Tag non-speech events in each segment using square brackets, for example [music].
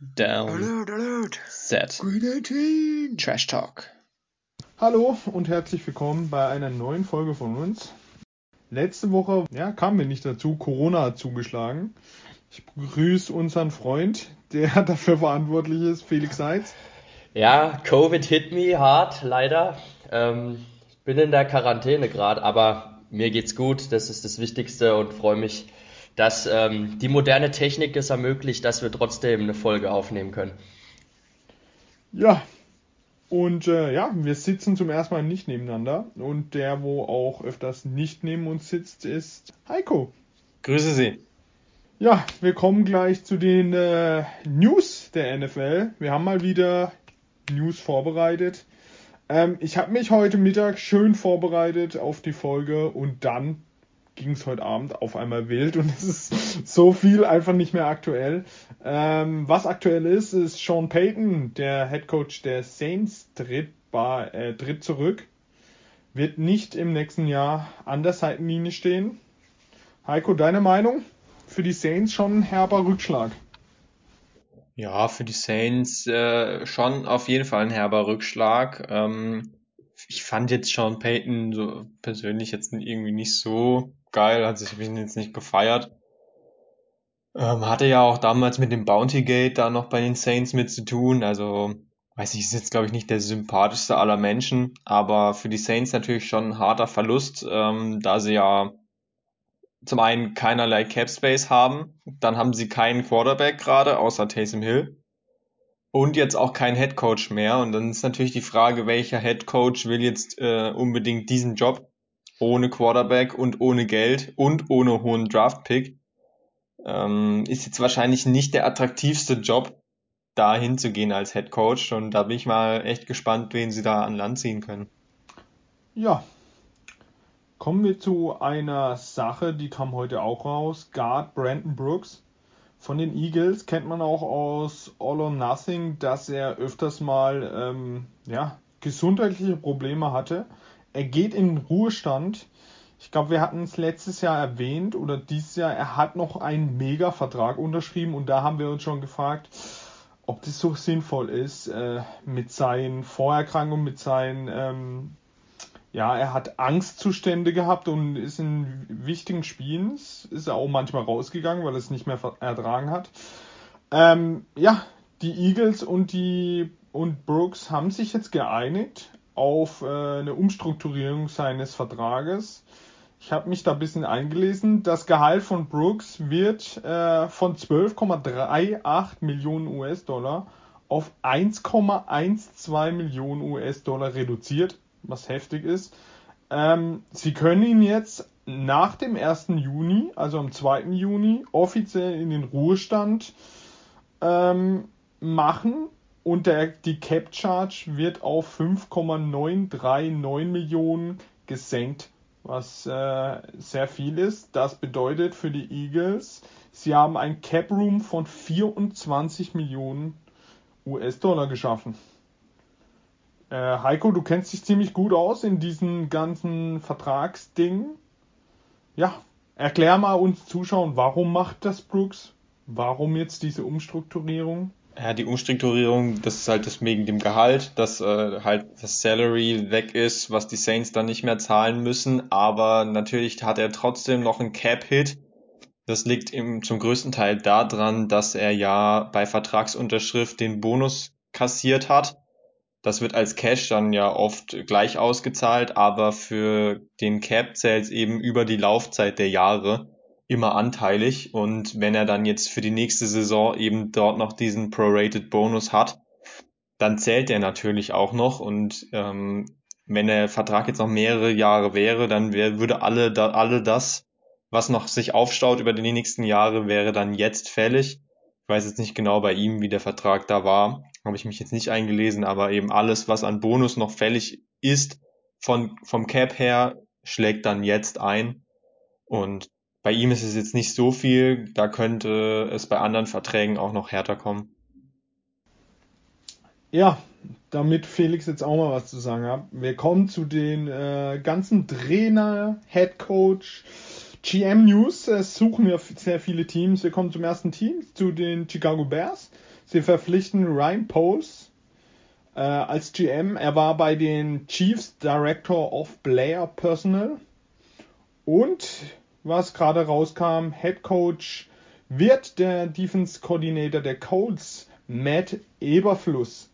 Down. Alert, alert. Set. Green 18. Trash Talk. Hallo und herzlich willkommen bei einer neuen Folge von uns. Letzte Woche ja, kamen wir nicht dazu, Corona hat zugeschlagen. Ich begrüße unseren Freund, der [laughs] dafür verantwortlich ist, Felix Seitz. Ja, Covid hit me hart, leider. Ähm, ich bin in der Quarantäne gerade, aber mir geht's gut, das ist das Wichtigste und freue mich, dass ähm, die moderne Technik es ermöglicht, dass wir trotzdem eine Folge aufnehmen können. Ja, und äh, ja, wir sitzen zum ersten Mal nicht nebeneinander. Und der, wo auch öfters nicht neben uns sitzt, ist Heiko. Grüße Sie. Ja, wir kommen gleich zu den äh, News der NFL. Wir haben mal wieder News vorbereitet. Ähm, ich habe mich heute Mittag schön vorbereitet auf die Folge und dann ging es heute Abend auf einmal wild und [laughs] es ist so viel einfach nicht mehr aktuell. Ähm, was aktuell ist, ist Sean Payton, der Head Coach der Saints, tritt, bei, äh, tritt zurück. Wird nicht im nächsten Jahr an der Seitenlinie stehen. Heiko, deine Meinung? Für die Saints schon ein herber Rückschlag. Ja, für die Saints äh, schon auf jeden Fall ein herber Rückschlag. Ähm, ich fand jetzt Sean Payton so persönlich jetzt irgendwie nicht so geil, hat sich jetzt nicht gefeiert. Ähm, hatte ja auch damals mit dem Bounty Gate da noch bei den Saints mit zu tun. Also, weiß ich, ist jetzt glaube ich nicht der sympathischste aller Menschen, aber für die Saints natürlich schon ein harter Verlust, ähm, da sie ja zum einen keinerlei Cap Space haben, dann haben sie keinen Quarterback gerade, außer Taysom Hill. Und jetzt auch kein Head Coach mehr. Und dann ist natürlich die Frage, welcher Head Coach will jetzt äh, unbedingt diesen Job ohne Quarterback und ohne Geld und ohne hohen Draft Pick. Ähm, ist jetzt wahrscheinlich nicht der attraktivste Job, da hinzugehen als Head Coach. Und da bin ich mal echt gespannt, wen sie da an Land ziehen können. Ja. Kommen wir zu einer Sache, die kam heute auch raus. Guard Brandon Brooks von den Eagles kennt man auch aus All or Nothing, dass er öfters mal ähm, ja, gesundheitliche Probleme hatte. Er geht in den Ruhestand. Ich glaube, wir hatten es letztes Jahr erwähnt oder dieses Jahr, er hat noch einen Mega-Vertrag unterschrieben und da haben wir uns schon gefragt, ob das so sinnvoll ist äh, mit seinen Vorerkrankungen, mit seinen ähm, ja, er hat Angstzustände gehabt und ist in wichtigen Spielen, ist er auch manchmal rausgegangen, weil er es nicht mehr ertragen hat. Ähm, ja, die Eagles und die und Brooks haben sich jetzt geeinigt auf äh, eine Umstrukturierung seines Vertrages. Ich habe mich da ein bisschen eingelesen. Das Gehalt von Brooks wird äh, von 12,38 Millionen US-Dollar auf 1,12 Millionen US-Dollar reduziert was heftig ist. Ähm, sie können ihn jetzt nach dem 1. Juni, also am 2. Juni, offiziell in den Ruhestand ähm, machen und der, die Cap Charge wird auf 5,939 Millionen gesenkt, was äh, sehr viel ist. Das bedeutet für die Eagles, sie haben ein Cap Room von 24 Millionen US-Dollar geschaffen. Äh, Heiko, du kennst dich ziemlich gut aus in diesen ganzen Vertragsdingen. Ja, erklär mal uns Zuschauern, warum macht das Brooks? Warum jetzt diese Umstrukturierung? Ja, die Umstrukturierung, das ist halt das wegen dem Gehalt, dass äh, halt das Salary weg ist, was die Saints dann nicht mehr zahlen müssen. Aber natürlich hat er trotzdem noch einen Cap-Hit. Das liegt ihm zum größten Teil daran, dass er ja bei Vertragsunterschrift den Bonus kassiert hat das wird als Cash dann ja oft gleich ausgezahlt, aber für den Cap zählt es eben über die Laufzeit der Jahre immer anteilig. Und wenn er dann jetzt für die nächste Saison eben dort noch diesen Prorated Bonus hat, dann zählt er natürlich auch noch. Und ähm, wenn der Vertrag jetzt noch mehrere Jahre wäre, dann wär, würde alle, da, alle das, was noch sich aufstaut über die nächsten Jahre, wäre dann jetzt fällig. Ich weiß jetzt nicht genau bei ihm, wie der Vertrag da war habe ich mich jetzt nicht eingelesen, aber eben alles, was an Bonus noch fällig ist, von, vom Cap her, schlägt dann jetzt ein. Und bei ihm ist es jetzt nicht so viel, da könnte es bei anderen Verträgen auch noch härter kommen. Ja, damit Felix jetzt auch mal was zu sagen hat. Wir kommen zu den äh, ganzen Trainer, Head Coach, GM News. Es suchen wir sehr viele Teams. Wir kommen zum ersten Team, zu den Chicago Bears. Sie verpflichten Ryan Poles äh, als GM. Er war bei den Chiefs Director of Player Personnel. Und was gerade rauskam, Head Coach wird der Defense Coordinator der Colts, Matt Eberfluss.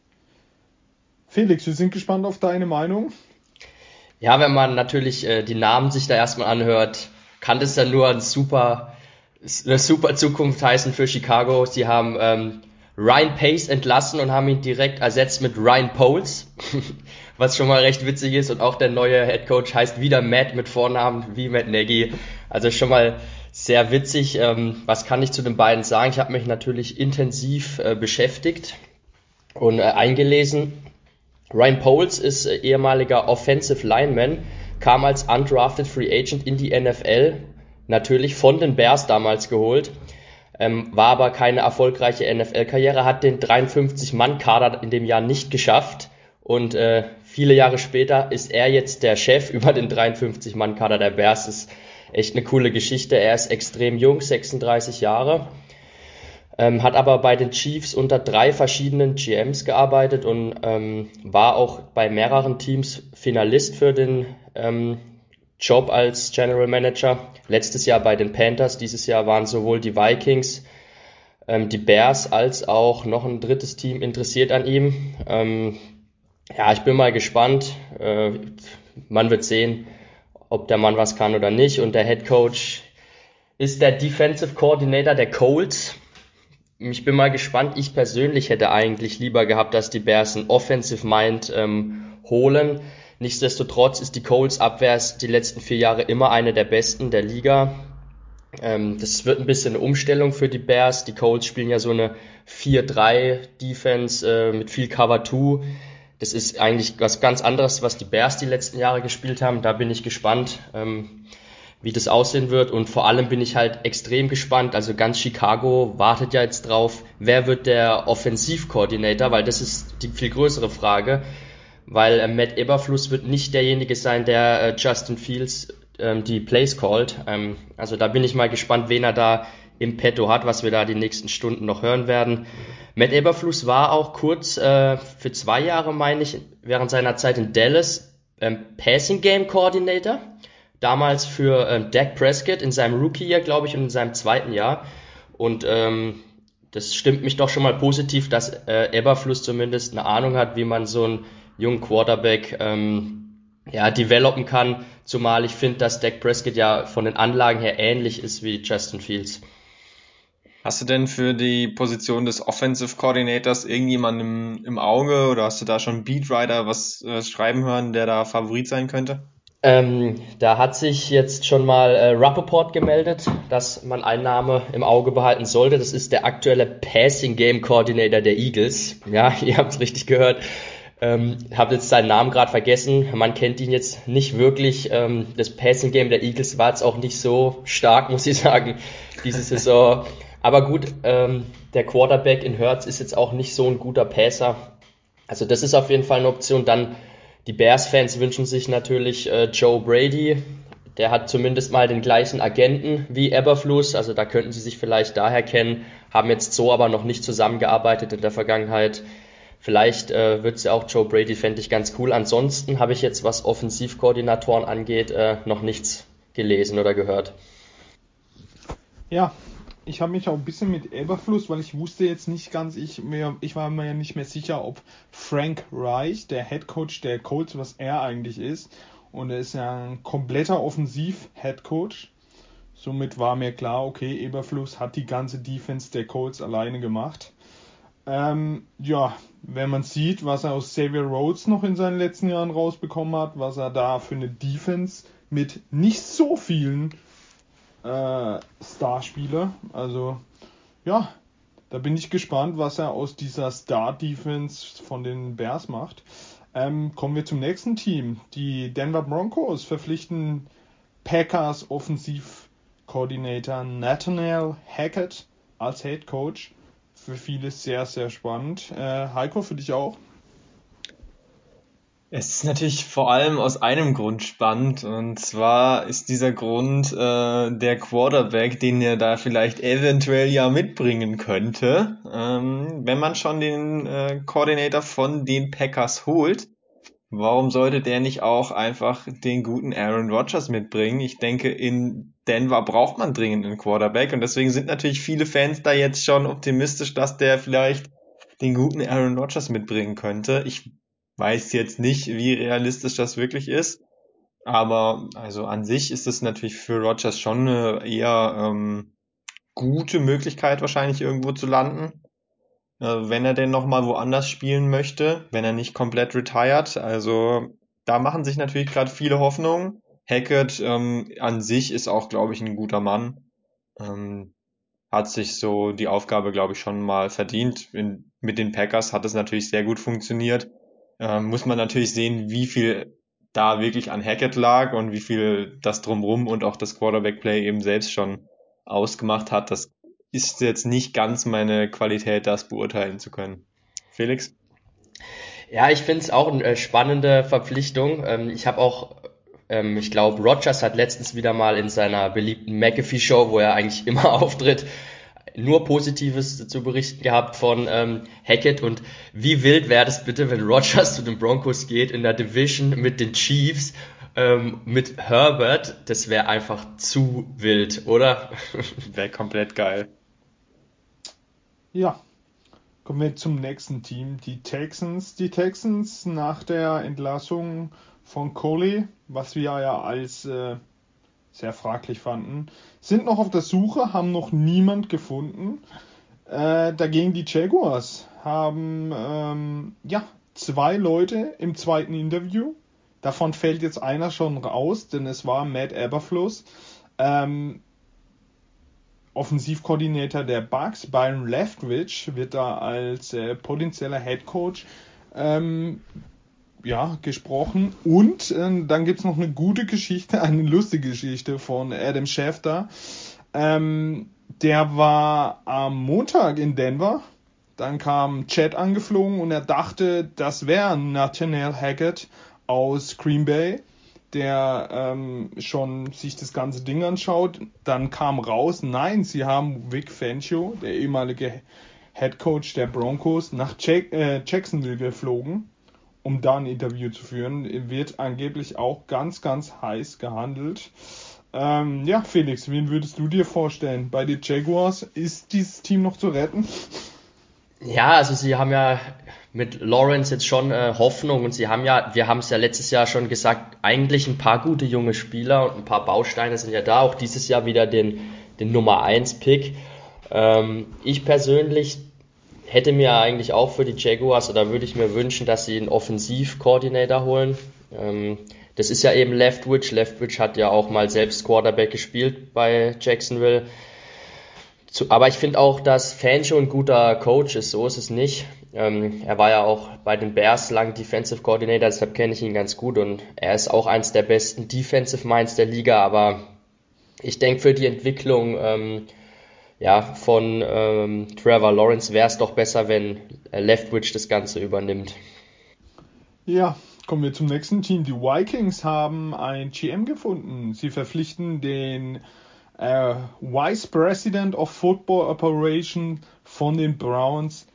Felix, wir sind gespannt auf deine Meinung. Ja, wenn man natürlich äh, die Namen sich da erstmal anhört, kann das ja nur ein super, eine super Zukunft heißen für Chicago. Sie haben ähm, Ryan Pace entlassen und haben ihn direkt ersetzt mit Ryan Poles, [laughs] was schon mal recht witzig ist. Und auch der neue Head Coach heißt wieder Matt mit Vornamen wie Matt Nagy. Also schon mal sehr witzig. Ähm, was kann ich zu den beiden sagen? Ich habe mich natürlich intensiv äh, beschäftigt und äh, eingelesen. Ryan Poles ist äh, ehemaliger Offensive Lineman, kam als undrafted Free Agent in die NFL, natürlich von den Bears damals geholt ähm, war aber keine erfolgreiche NFL-Karriere, hat den 53-Mann-Kader in dem Jahr nicht geschafft und äh, viele Jahre später ist er jetzt der Chef [laughs] über den 53-Mann-Kader der Bears. Ist echt eine coole Geschichte. Er ist extrem jung, 36 Jahre, ähm, hat aber bei den Chiefs unter drei verschiedenen GMs gearbeitet und ähm, war auch bei mehreren Teams Finalist für den ähm, Job als General Manager. Letztes Jahr bei den Panthers, dieses Jahr waren sowohl die Vikings, ähm, die Bears als auch noch ein drittes Team interessiert an ihm. Ähm, ja, ich bin mal gespannt. Äh, man wird sehen, ob der Mann was kann oder nicht. Und der Head Coach ist der Defensive Coordinator der Colts. Ich bin mal gespannt. Ich persönlich hätte eigentlich lieber gehabt, dass die Bears ein Offensive Mind ähm, holen. Nichtsdestotrotz ist die Colts Abwehr die letzten vier Jahre immer eine der besten der Liga. Ähm, das wird ein bisschen eine Umstellung für die Bears. Die Colts spielen ja so eine 4-3 Defense äh, mit viel Cover 2. Das ist eigentlich was ganz anderes, was die Bears die letzten Jahre gespielt haben. Da bin ich gespannt, ähm, wie das aussehen wird. Und vor allem bin ich halt extrem gespannt. Also ganz Chicago wartet ja jetzt drauf, wer wird der Offensivkoordinator, weil das ist die viel größere Frage weil äh, Matt Eberfluss wird nicht derjenige sein, der äh, Justin Fields ähm, die Plays callt. Ähm, also da bin ich mal gespannt, wen er da im Petto hat, was wir da die nächsten Stunden noch hören werden. Matt Eberfluss war auch kurz äh, für zwei Jahre, meine ich, während seiner Zeit in Dallas ähm, Passing Game Coordinator. Damals für ähm, Dak Prescott in seinem Rookie-Jahr, glaube ich, und in seinem zweiten Jahr. Und ähm, das stimmt mich doch schon mal positiv, dass äh, Eberfluss zumindest eine Ahnung hat, wie man so ein jungen Quarterback ähm, ja, developen kann, zumal ich finde, dass Dak Prescott ja von den Anlagen her ähnlich ist wie Justin Fields. Hast du denn für die Position des Offensive Coordinators irgendjemanden im, im Auge oder hast du da schon Beatwriter was äh, schreiben hören, der da Favorit sein könnte? Ähm, da hat sich jetzt schon mal äh, Rappaport gemeldet, dass man einen Name im Auge behalten sollte. Das ist der aktuelle Passing Game Coordinator der Eagles. Ja, [laughs] ihr habt es richtig gehört. Ähm, habe jetzt seinen Namen gerade vergessen. Man kennt ihn jetzt nicht wirklich. Ähm, das Passing Game der Eagles war jetzt auch nicht so stark, [laughs] muss ich sagen, diese Saison. Aber gut, ähm, der Quarterback in Hertz ist jetzt auch nicht so ein guter Passer. Also das ist auf jeden Fall eine Option. Dann die Bears-Fans wünschen sich natürlich äh, Joe Brady. Der hat zumindest mal den gleichen Agenten wie Eberfluss. Also da könnten sie sich vielleicht daher kennen. Haben jetzt so aber noch nicht zusammengearbeitet in der Vergangenheit. Vielleicht äh, wird es ja auch Joe Brady, fände ich ganz cool. Ansonsten habe ich jetzt, was Offensivkoordinatoren angeht, äh, noch nichts gelesen oder gehört. Ja, ich habe mich auch ein bisschen mit Eberfluss, weil ich wusste jetzt nicht ganz, ich, mir, ich war mir ja nicht mehr sicher, ob Frank Reich, der Head Coach der Colts, was er eigentlich ist. Und er ist ja ein kompletter Offensiv-Head Coach. Somit war mir klar, okay, Eberfluss hat die ganze Defense der Colts alleine gemacht. Ähm, ja, wenn man sieht, was er aus Xavier Rhodes noch in seinen letzten Jahren rausbekommen hat, was er da für eine Defense mit nicht so vielen äh, Starspieler, also ja, da bin ich gespannt, was er aus dieser Star-Defense von den Bears macht. Ähm, kommen wir zum nächsten Team. Die Denver Broncos verpflichten Packers Offensivkoordinator Nathaniel Hackett als Head Coach für viele sehr, sehr spannend. Äh, Heiko, für dich auch? Es ist natürlich vor allem aus einem Grund spannend und zwar ist dieser Grund äh, der Quarterback, den er da vielleicht eventuell ja mitbringen könnte, ähm, wenn man schon den äh, Coordinator von den Packers holt. Warum sollte der nicht auch einfach den guten Aaron Rodgers mitbringen? Ich denke, in Denver braucht man dringend einen Quarterback und deswegen sind natürlich viele Fans da jetzt schon optimistisch, dass der vielleicht den guten Aaron Rodgers mitbringen könnte. Ich weiß jetzt nicht, wie realistisch das wirklich ist. Aber also an sich ist es natürlich für Rogers schon eine eher ähm, gute Möglichkeit, wahrscheinlich irgendwo zu landen. Äh, wenn er denn nochmal woanders spielen möchte, wenn er nicht komplett retired. Also da machen sich natürlich gerade viele Hoffnungen. Hackett ähm, an sich ist auch, glaube ich, ein guter Mann. Ähm, hat sich so die Aufgabe, glaube ich, schon mal verdient. In, mit den Packers hat es natürlich sehr gut funktioniert ähm, muss man natürlich sehen, wie viel da wirklich an Hackett lag und wie viel das drumrum und auch das Quarterback-Play eben selbst schon ausgemacht hat. Das ist jetzt nicht ganz meine Qualität, das beurteilen zu können. Felix? Ja, ich finde es auch eine äh, spannende Verpflichtung. Ähm, ich habe auch, ähm, ich glaube, Rogers hat letztens wieder mal in seiner beliebten McAfee-Show, wo er eigentlich [laughs] immer auftritt, nur Positives zu berichten gehabt von ähm, Hackett und wie wild wäre das bitte, wenn Rogers zu den Broncos geht in der Division mit den Chiefs, ähm, mit Herbert, das wäre einfach zu wild, oder? wäre komplett geil. Ja, kommen wir zum nächsten Team, die Texans. Die Texans nach der Entlassung von Coley, was wir ja als äh, sehr fraglich fanden, sind noch auf der Suche, haben noch niemand gefunden. Äh, dagegen die Jaguars haben ähm, ja zwei Leute im zweiten Interview. Davon fällt jetzt einer schon raus, denn es war Matt Eberfluss, ähm, Offensivkoordinator der Bucks. Byron Leftwich wird da als äh, potenzieller Head Coach ähm, ja, gesprochen. Und äh, dann gibt's noch eine gute Geschichte, [laughs] eine lustige Geschichte von Adam Schefter. Ähm, der war am Montag in Denver. Dann kam Chad angeflogen und er dachte, das wäre Nathaniel Hackett aus Green Bay, der ähm, schon sich das ganze Ding anschaut. Dann kam raus, nein, sie haben Vic Fangio, der ehemalige Head Coach der Broncos, nach Jack äh, Jacksonville geflogen um da ein Interview zu führen. Wird angeblich auch ganz, ganz heiß gehandelt. Ähm, ja, Felix, wen würdest du dir vorstellen? Bei den Jaguars ist dieses Team noch zu retten? Ja, also sie haben ja mit Lawrence jetzt schon äh, Hoffnung und sie haben ja, wir haben es ja letztes Jahr schon gesagt, eigentlich ein paar gute junge Spieler und ein paar Bausteine sind ja da. Auch dieses Jahr wieder den, den Nummer 1 Pick. Ähm, ich persönlich hätte mir eigentlich auch für die Jaguars oder würde ich mir wünschen, dass sie einen Offensivkoordinator holen. Ähm, das ist ja eben Leftwich. Leftwich hat ja auch mal selbst Quarterback gespielt bei Jacksonville. Zu, aber ich finde auch, dass Fangio ein guter Coach ist. So ist es nicht. Ähm, er war ja auch bei den Bears lang Defensive Coordinator, deshalb kenne ich ihn ganz gut und er ist auch eins der besten Defensive Minds der Liga. Aber ich denke, für die Entwicklung ähm, ja, von ähm, Trevor Lawrence wäre es doch besser, wenn Leftwich das Ganze übernimmt. Ja, kommen wir zum nächsten Team. Die Vikings haben ein GM gefunden. Sie verpflichten den äh, Vice President of Football Operation von den Browns,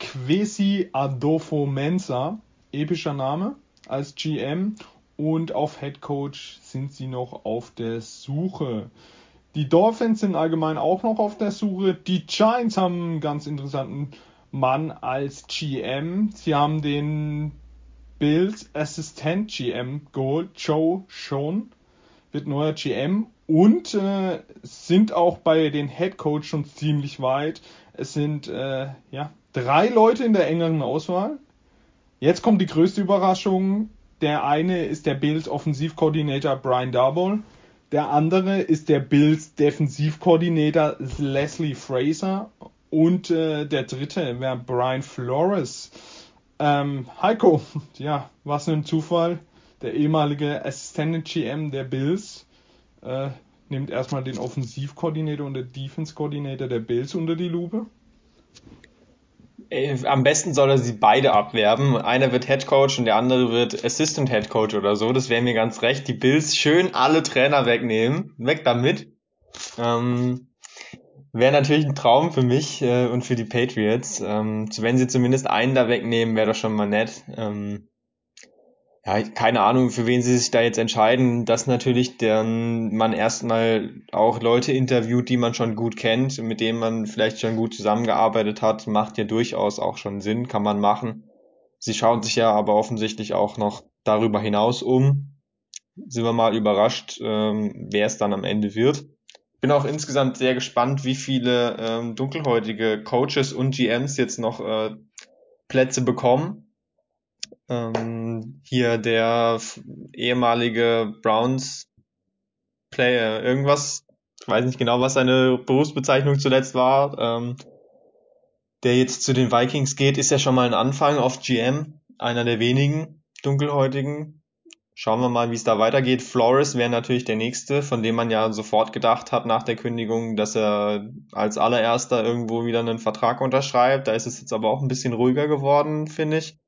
Quesi Adolfo Mensa, epischer Name, als GM. Und auf Head Coach sind sie noch auf der Suche. Die Dolphins sind allgemein auch noch auf der Suche. Die Giants haben einen ganz interessanten Mann als GM. Sie haben den Bills Assistent GM geholt, Joe Schon, wird neuer GM und äh, sind auch bei den Head Coach schon ziemlich weit. Es sind äh, ja drei Leute in der engeren Auswahl. Jetzt kommt die größte Überraschung. Der eine ist der Bills Offensivkoordinator Brian Darboll. Der andere ist der Bills Defensivkoordinator Leslie Fraser und äh, der dritte wäre Brian Flores. Ähm, Heiko, [laughs] ja, was ein Zufall. Der ehemalige Assistant GM der Bills äh, nimmt erstmal den Offensivkoordinator und den Defense-Koordinator der Bills unter die Lupe. Äh, am besten soll er sie beide abwerben. Einer wird Head Coach und der andere wird Assistant Head Coach oder so. Das wäre mir ganz recht. Die Bills schön alle Trainer wegnehmen. Weg damit. Ähm, wäre natürlich ein Traum für mich äh, und für die Patriots. Ähm, wenn sie zumindest einen da wegnehmen, wäre das schon mal nett. Ähm, ja, keine Ahnung, für wen sie sich da jetzt entscheiden, dass natürlich dann man erstmal auch Leute interviewt, die man schon gut kennt, mit denen man vielleicht schon gut zusammengearbeitet hat, macht ja durchaus auch schon Sinn, kann man machen. Sie schauen sich ja aber offensichtlich auch noch darüber hinaus um. Sind wir mal überrascht, ähm, wer es dann am Ende wird. Bin auch insgesamt sehr gespannt, wie viele ähm, dunkelhäutige Coaches und GMs jetzt noch äh, Plätze bekommen ähm, hier der ehemalige Browns Player, irgendwas, ich weiß nicht genau, was seine Berufsbezeichnung zuletzt war, ähm, der jetzt zu den Vikings geht, ist ja schon mal ein Anfang auf GM, einer der wenigen dunkelhäutigen. Schauen wir mal, wie es da weitergeht. Flores wäre natürlich der nächste, von dem man ja sofort gedacht hat nach der Kündigung, dass er als allererster irgendwo wieder einen Vertrag unterschreibt. Da ist es jetzt aber auch ein bisschen ruhiger geworden, finde ich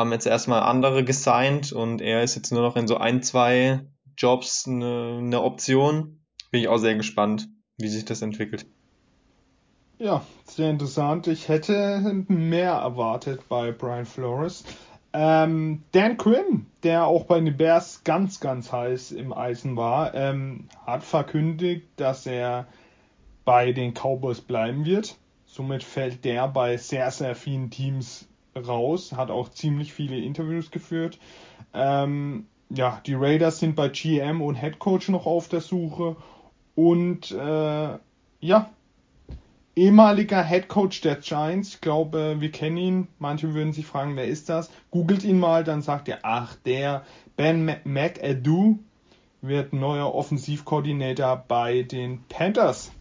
haben jetzt erstmal andere gesigned und er ist jetzt nur noch in so ein, zwei Jobs eine, eine Option. Bin ich auch sehr gespannt, wie sich das entwickelt. Ja, sehr interessant. Ich hätte mehr erwartet bei Brian Flores. Ähm, Dan Quinn, der auch bei den Bears ganz, ganz heiß im Eisen war, ähm, hat verkündigt, dass er bei den Cowboys bleiben wird. Somit fällt der bei sehr, sehr vielen Teams raus, hat auch ziemlich viele Interviews geführt. Ähm, ja, die Raiders sind bei GM und Head Coach noch auf der Suche und äh, ja, ehemaliger Head Coach der Giants, ich glaube, wir kennen ihn. Manche würden sich fragen, wer ist das? Googelt ihn mal, dann sagt er, ach, der Ben McAdoo wird neuer Offensivkoordinator bei den Panthers.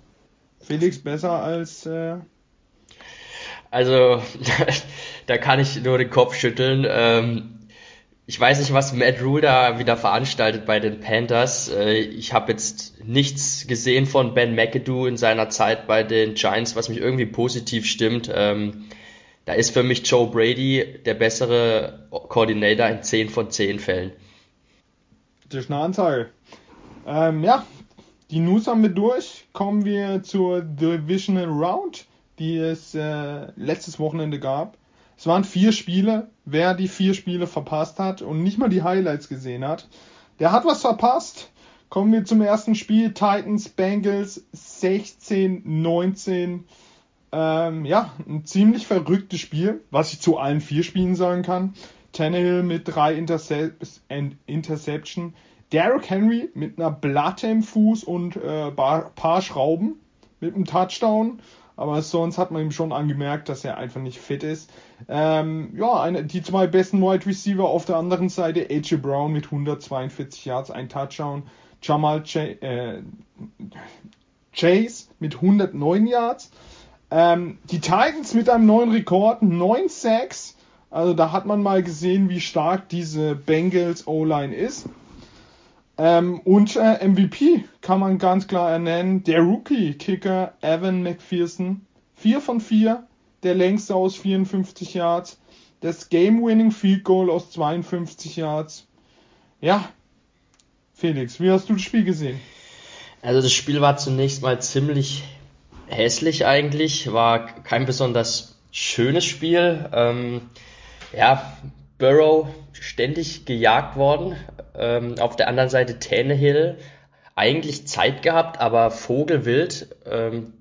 Felix besser als äh, also, [laughs] da kann ich nur den Kopf schütteln. Ähm, ich weiß nicht, was Matt Rule da wieder veranstaltet bei den Panthers. Äh, ich habe jetzt nichts gesehen von Ben McAdoo in seiner Zeit bei den Giants, was mich irgendwie positiv stimmt. Ähm, da ist für mich Joe Brady der bessere Coordinator in 10 von 10 Fällen. Das ist eine Anzahl. Ähm, ja, die News haben wir durch. Kommen wir zur Divisional Round die es äh, letztes Wochenende gab. Es waren vier Spiele. Wer die vier Spiele verpasst hat und nicht mal die Highlights gesehen hat, der hat was verpasst. Kommen wir zum ersten Spiel. Titans Bengals 16-19. Ähm, ja, ein ziemlich verrücktes Spiel, was ich zu allen vier Spielen sagen kann. Tannehill mit drei Intercep Interception. Derrick Henry mit einer Blatte im Fuß und äh, paar Schrauben mit einem Touchdown aber sonst hat man ihm schon angemerkt, dass er einfach nicht fit ist. Ähm, ja, eine, die zwei besten Wide Receiver auf der anderen Seite, AJ Brown mit 142 Yards, ein Touchdown, Jamal Ch äh, Chase mit 109 Yards. Ähm, die Titans mit einem neuen Rekord, 9 Sacks. Also da hat man mal gesehen, wie stark diese Bengals O-Line ist. Ähm, und äh, MVP kann man ganz klar ernennen. Der Rookie-Kicker Evan McPherson. 4 von 4. Der längste aus 54 Yards. Das Game-Winning Field Goal aus 52 Yards. Ja, Felix, wie hast du das Spiel gesehen? Also das Spiel war zunächst mal ziemlich hässlich eigentlich, war kein besonders schönes Spiel. Ähm, ja, Burrow ständig gejagt worden. Ähm, auf der anderen Seite Tannehill eigentlich Zeit gehabt, aber Vogelwild. Ähm,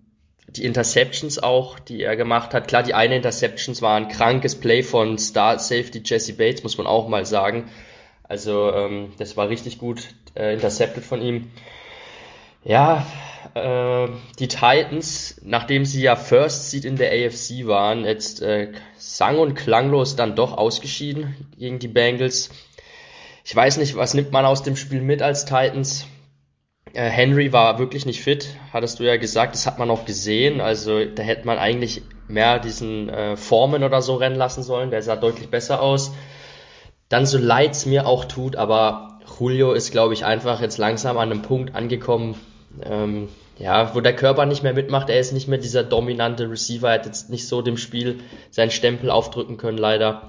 die Interceptions auch, die er gemacht hat. Klar, die eine Interceptions war ein krankes Play von Star Safety Jesse Bates, muss man auch mal sagen. Also ähm, das war richtig gut äh, intercepted von ihm. Ja, äh, die Titans, nachdem sie ja First Seed in der AFC waren, jetzt äh, sang- und klanglos dann doch ausgeschieden gegen die Bengals. Ich weiß nicht, was nimmt man aus dem Spiel mit als Titans? Äh, Henry war wirklich nicht fit, hattest du ja gesagt, das hat man auch gesehen. Also da hätte man eigentlich mehr diesen äh, Formen oder so rennen lassen sollen, der sah deutlich besser aus. Dann so leid es mir auch tut, aber Julio ist, glaube ich, einfach jetzt langsam an einem Punkt angekommen, ähm, ja, wo der Körper nicht mehr mitmacht. Er ist nicht mehr dieser dominante Receiver. Er hat jetzt nicht so dem Spiel seinen Stempel aufdrücken können, leider.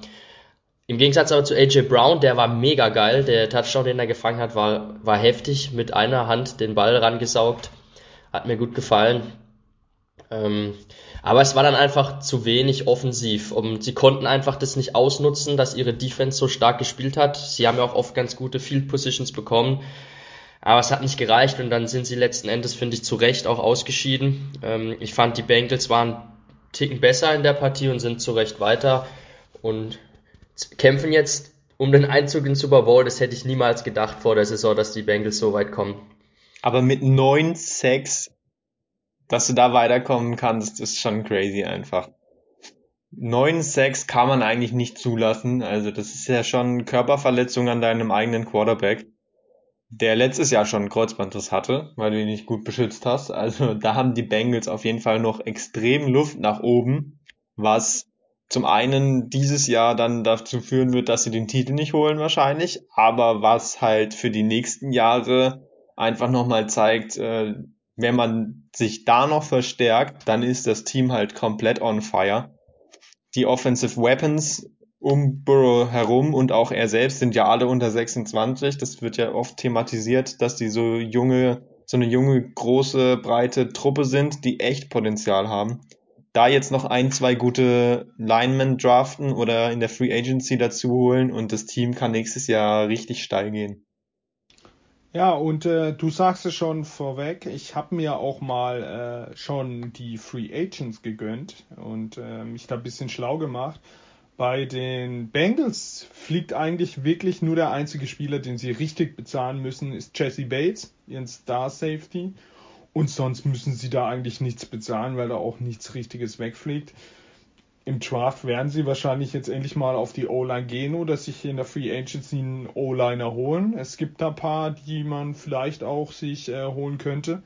Im Gegensatz aber zu AJ Brown, der war mega geil. Der Touchdown, den er gefangen hat, war, war heftig. Mit einer Hand den Ball rangesaugt. Hat mir gut gefallen. Ähm, aber es war dann einfach zu wenig offensiv. Und sie konnten einfach das nicht ausnutzen, dass ihre Defense so stark gespielt hat. Sie haben ja auch oft ganz gute Field Positions bekommen. Aber es hat nicht gereicht und dann sind sie letzten Endes, finde ich, zu Recht auch ausgeschieden. Ähm, ich fand, die Bengals waren Ticken besser in der Partie und sind zu Recht weiter und kämpfen jetzt um den Einzug in Super Bowl. Das hätte ich niemals gedacht vor der Saison, dass die Bengals so weit kommen. Aber mit 9-6 dass du da weiterkommen kannst, ist schon crazy einfach. 9-6 kann man eigentlich nicht zulassen. Also das ist ja schon Körperverletzung an deinem eigenen Quarterback, der letztes Jahr schon einen Kreuzbandriss hatte, weil du ihn nicht gut beschützt hast. Also da haben die Bengals auf jeden Fall noch extrem Luft nach oben, was zum einen dieses Jahr dann dazu führen wird, dass sie den Titel nicht holen wahrscheinlich, aber was halt für die nächsten Jahre einfach nochmal zeigt, äh, wenn man sich da noch verstärkt, dann ist das Team halt komplett on fire. Die Offensive Weapons um Burrow herum und auch er selbst sind ja alle unter 26. Das wird ja oft thematisiert, dass die so junge, so eine junge, große, breite Truppe sind, die echt Potenzial haben. Da jetzt noch ein, zwei gute Linemen draften oder in der Free Agency dazu holen und das Team kann nächstes Jahr richtig steil gehen. Ja, und äh, du sagst es schon vorweg, ich habe mir auch mal äh, schon die Free Agents gegönnt und äh, mich da ein bisschen schlau gemacht. Bei den Bengals fliegt eigentlich wirklich nur der einzige Spieler, den sie richtig bezahlen müssen, ist Jesse Bates, ihren Star Safety. Und sonst müssen sie da eigentlich nichts bezahlen, weil da auch nichts Richtiges wegfliegt im Draft werden sie wahrscheinlich jetzt endlich mal auf die O-Line gehen oder sich in der Free Agency einen O-Liner holen. Es gibt da ein paar, die man vielleicht auch sich äh, holen könnte.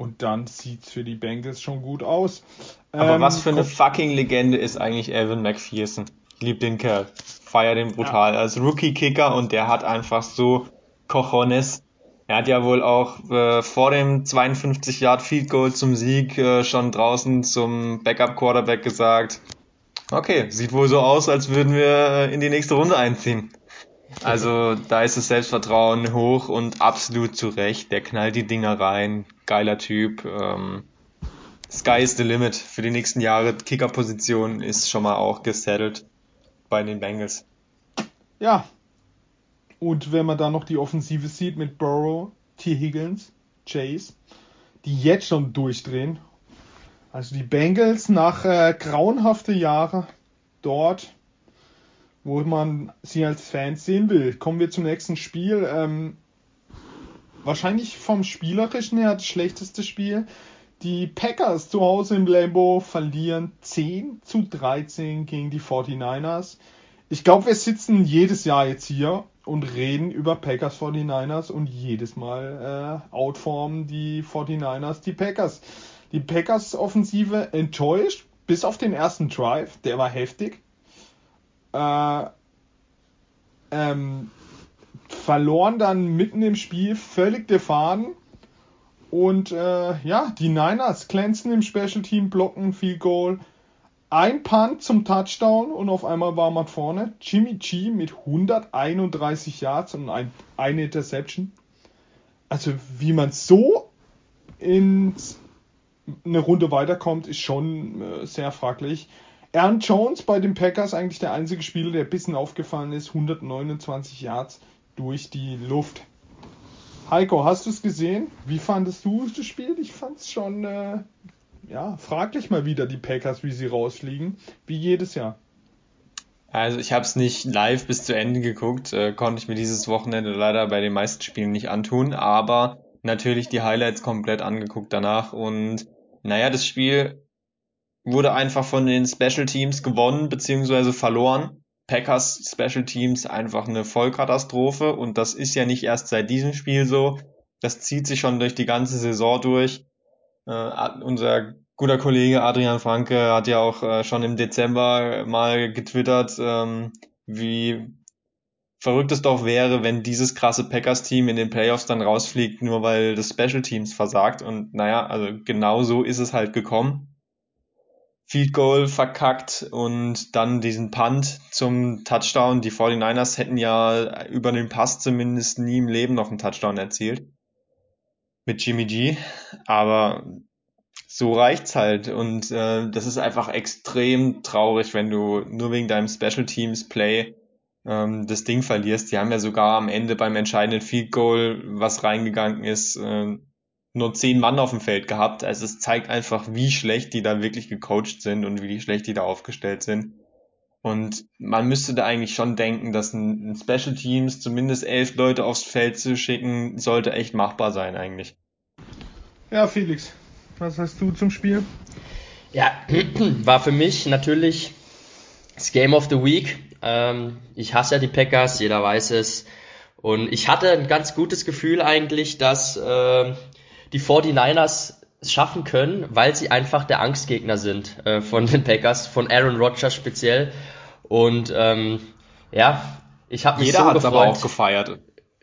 Und dann sieht's für die Bengals schon gut aus. Aber ähm, was für eine fucking Legende ist eigentlich Evan McPherson? lieb den Kerl. Feier den brutal. Ja. Als Rookie-Kicker und der hat einfach so Cojones. Er hat ja wohl auch äh, vor dem 52 Yard Field Goal zum Sieg äh, schon draußen zum Backup Quarterback gesagt, Okay, sieht wohl so aus, als würden wir äh, in die nächste Runde einziehen. Also da ist das Selbstvertrauen hoch und absolut zu Recht. Der knallt die Dinger rein. Geiler Typ. Ähm, Sky is the limit. Für die nächsten Jahre Kickerposition ist schon mal auch gesettelt bei den Bengals. Ja. Und wenn man da noch die Offensive sieht mit Burrow, T. Higgins, Chase, die jetzt schon durchdrehen also die Bengals nach äh, grauenhafte Jahre dort, wo man sie als Fans sehen will. Kommen wir zum nächsten Spiel. Ähm, wahrscheinlich vom Spielerischen her das schlechteste Spiel. Die Packers zu Hause im Lambo verlieren 10 zu 13 gegen die 49ers. Ich glaube, wir sitzen jedes Jahr jetzt hier und reden über Packers 49ers und jedes Mal äh, outformen die 49ers die Packers. Die Packers Offensive enttäuscht, bis auf den ersten Drive, der war heftig. Äh, ähm, verloren dann mitten im Spiel völlig der Faden. Und äh, ja, die Niners glänzen im Special Team, blocken viel Goal. Ein Punt zum Touchdown und auf einmal war man vorne. Jimmy G mit 131 Yards und ein, eine Interception. Also wie man so ins eine Runde weiterkommt, ist schon äh, sehr fraglich. Aaron Jones bei den Packers eigentlich der einzige Spieler, der ein bisschen aufgefallen ist. 129 Yards durch die Luft. Heiko, hast du es gesehen? Wie fandest du das Spiel? Ich fand es schon äh, ja, fraglich mal wieder, die Packers, wie sie rausfliegen. Wie jedes Jahr. Also ich habe es nicht live bis zu Ende geguckt, äh, konnte ich mir dieses Wochenende leider bei den meisten Spielen nicht antun, aber natürlich die Highlights komplett angeguckt danach und naja, das Spiel wurde einfach von den Special Teams gewonnen bzw. verloren. Packers Special Teams einfach eine Vollkatastrophe und das ist ja nicht erst seit diesem Spiel so. Das zieht sich schon durch die ganze Saison durch. Äh, unser guter Kollege Adrian Franke hat ja auch äh, schon im Dezember mal getwittert, ähm, wie verrückt es doch wäre, wenn dieses krasse Packers-Team in den Playoffs dann rausfliegt, nur weil das Special Teams versagt. Und naja, also genau so ist es halt gekommen. Field Goal verkackt und dann diesen Punt zum Touchdown. Die 49ers hätten ja über den Pass zumindest nie im Leben noch einen Touchdown erzielt. Mit Jimmy G. Aber so reicht's halt. Und äh, das ist einfach extrem traurig, wenn du nur wegen deinem Special Teams Play ähm, das Ding verlierst. Die haben ja sogar am Ende beim entscheidenden Field Goal, was reingegangen ist, äh, nur zehn Mann auf dem Feld gehabt. Also es zeigt einfach, wie schlecht die da wirklich gecoacht sind und wie schlecht die da aufgestellt sind. Und man müsste da eigentlich schon denken, dass ein, Special Teams zumindest elf Leute aufs Feld zu schicken, sollte echt machbar sein eigentlich. Ja, Felix, was hast du zum Spiel? Ja, [clears throat] war für mich natürlich das Game of the Week. Ähm, ich hasse ja die Packers, jeder weiß es. Und ich hatte ein ganz gutes Gefühl eigentlich, dass äh, die 49ers es schaffen können, weil sie einfach der Angstgegner sind äh, von den Packers, von Aaron Rodgers speziell. Und ähm, ja, ich habe mich Jeder so hat's gefreut. aber auch gefeiert.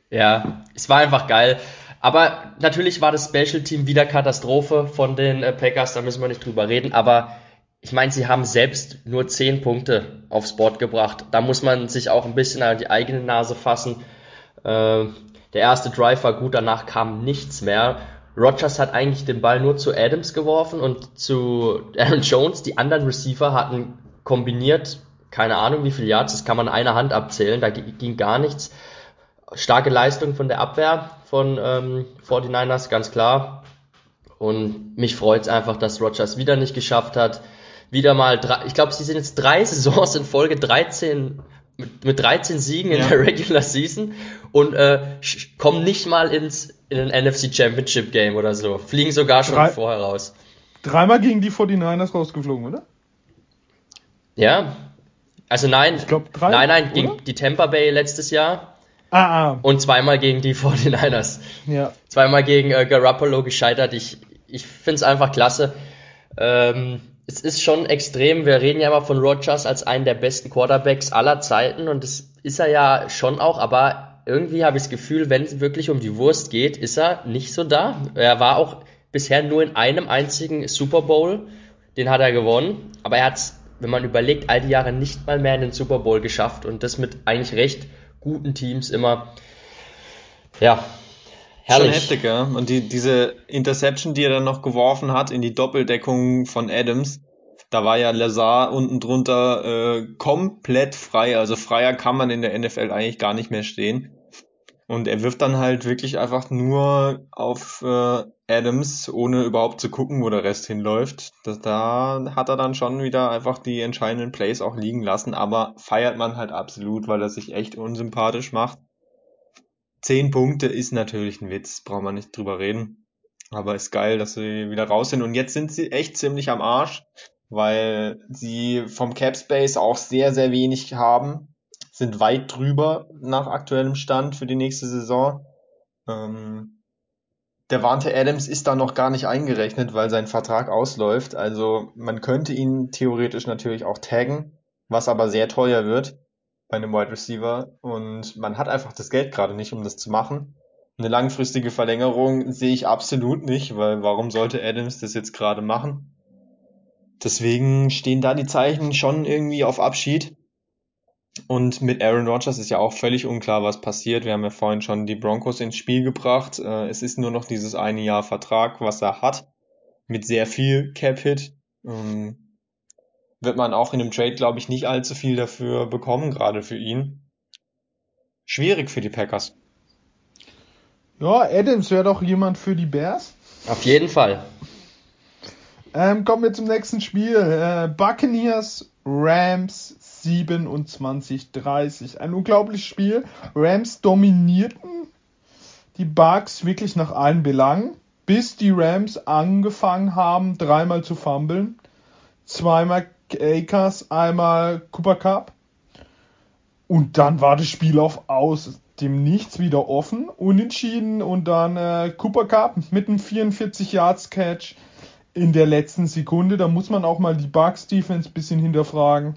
Ja, es war einfach geil. Aber natürlich war das Special Team wieder Katastrophe von den äh, Packers, da müssen wir nicht drüber reden. Aber ich meine, sie haben selbst nur 10 Punkte aufs Board gebracht. Da muss man sich auch ein bisschen an die eigene Nase fassen. Äh, der erste Drive war gut, danach kam nichts mehr. Rogers hat eigentlich den Ball nur zu Adams geworfen und zu [laughs] Aaron Jones. Die anderen Receiver hatten kombiniert, keine Ahnung wie viele Yards, das kann man einer Hand abzählen, da ging gar nichts. Starke Leistung von der Abwehr von ähm, 49ers, ganz klar. Und mich freut es einfach, dass Rogers wieder nicht geschafft hat. Wieder mal, drei, ich glaube, sie sind jetzt drei [laughs] Saisons in Folge 13 mit, mit 13 Siegen in der Regular Season und äh, kommen nicht mal ins in ein NFC Championship Game oder so. Fliegen sogar schon Drei, vorher raus. Dreimal gegen die 49ers rausgeflogen, oder? Ja. Also nein, ich glaub, drei, nein, nein, gegen oder? die Tampa Bay letztes Jahr. Ah, ah. Und zweimal gegen die 49ers. Ja. Zweimal gegen äh, Garoppolo gescheitert. Ich, ich finde es einfach klasse. Ähm, es ist schon extrem. Wir reden ja immer von Rogers als einen der besten Quarterbacks aller Zeiten und das ist er ja schon auch, aber irgendwie habe ich das Gefühl, wenn es wirklich um die Wurst geht, ist er nicht so da. Er war auch bisher nur in einem einzigen Super Bowl, den hat er gewonnen, aber er hat es, wenn man überlegt, all die Jahre nicht mal mehr in den Super Bowl geschafft und das mit eigentlich recht guten Teams immer. Ja, Herrlich. Schon heftig, ja. Und die, diese Interception, die er dann noch geworfen hat in die Doppeldeckung von Adams, da war ja Lazar unten drunter äh, komplett frei. Also freier kann man in der NFL eigentlich gar nicht mehr stehen. Und er wirft dann halt wirklich einfach nur auf äh, Adams, ohne überhaupt zu gucken, wo der Rest hinläuft. Das, da hat er dann schon wieder einfach die entscheidenden Plays auch liegen lassen, aber feiert man halt absolut, weil er sich echt unsympathisch macht. Zehn Punkte ist natürlich ein Witz, braucht man nicht drüber reden. Aber ist geil, dass sie wieder raus sind. Und jetzt sind sie echt ziemlich am Arsch, weil sie vom Cap Space auch sehr, sehr wenig haben. Sind weit drüber nach aktuellem Stand für die nächste Saison. Ähm, der Wante Adams ist da noch gar nicht eingerechnet, weil sein Vertrag ausläuft. Also man könnte ihn theoretisch natürlich auch taggen, was aber sehr teuer wird bei einem Wide Receiver und man hat einfach das Geld gerade nicht, um das zu machen. Eine langfristige Verlängerung sehe ich absolut nicht, weil warum sollte Adams das jetzt gerade machen? Deswegen stehen da die Zeichen schon irgendwie auf Abschied. Und mit Aaron Rodgers ist ja auch völlig unklar, was passiert. Wir haben ja vorhin schon die Broncos ins Spiel gebracht. Äh, es ist nur noch dieses eine Jahr Vertrag, was er hat, mit sehr viel Cap-Hit. Ähm, wird man auch in einem Trade, glaube ich, nicht allzu viel dafür bekommen, gerade für ihn. Schwierig für die Packers. Ja, Adams wäre doch jemand für die Bears. Auf jeden Fall. Ähm, kommen wir zum nächsten Spiel. Äh, Buccaneers Rams 27-30. Ein unglaubliches Spiel. Rams dominierten die Bucks wirklich nach allen Belangen, bis die Rams angefangen haben, dreimal zu fummeln, zweimal Akers, einmal Cooper Cup. Und dann war das Spiel auf aus dem Nichts wieder offen, unentschieden und dann äh, Cooper Cup mit einem 44 Yards Catch in der letzten Sekunde. Da muss man auch mal die Bucks Defense bisschen hinterfragen.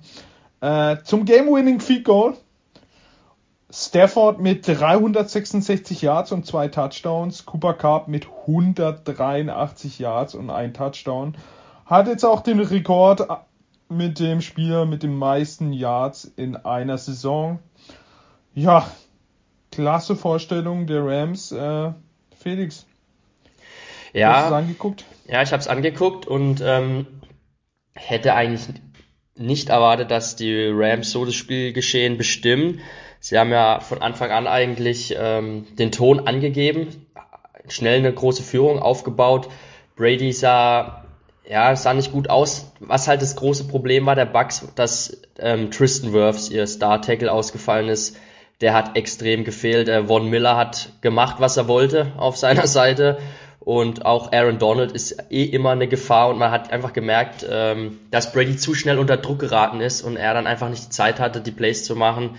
Äh, zum Game Winning Field Goal. Stafford mit 366 Yards und zwei Touchdowns, Cooper Cup mit 183 Yards und ein Touchdown. Hat jetzt auch den Rekord mit dem Spieler mit den meisten Yards in einer Saison. Ja, klasse Vorstellung der Rams. Äh, Felix, ja, hast du es angeguckt? Ja, ich habe es angeguckt und ähm, hätte eigentlich nicht erwartet, dass die Rams so das Spielgeschehen bestimmen. Sie haben ja von Anfang an eigentlich ähm, den Ton angegeben, schnell eine große Führung aufgebaut. Brady sah ja sah nicht gut aus. Was halt das große Problem war der Bucks, dass ähm, Tristan Wirfs ihr Star Tackle ausgefallen ist. Der hat extrem gefehlt. Äh, Von Miller hat gemacht, was er wollte auf seiner [laughs] Seite und auch Aaron Donald ist eh immer eine Gefahr und man hat einfach gemerkt, ähm, dass Brady zu schnell unter Druck geraten ist und er dann einfach nicht die Zeit hatte, die Plays zu machen.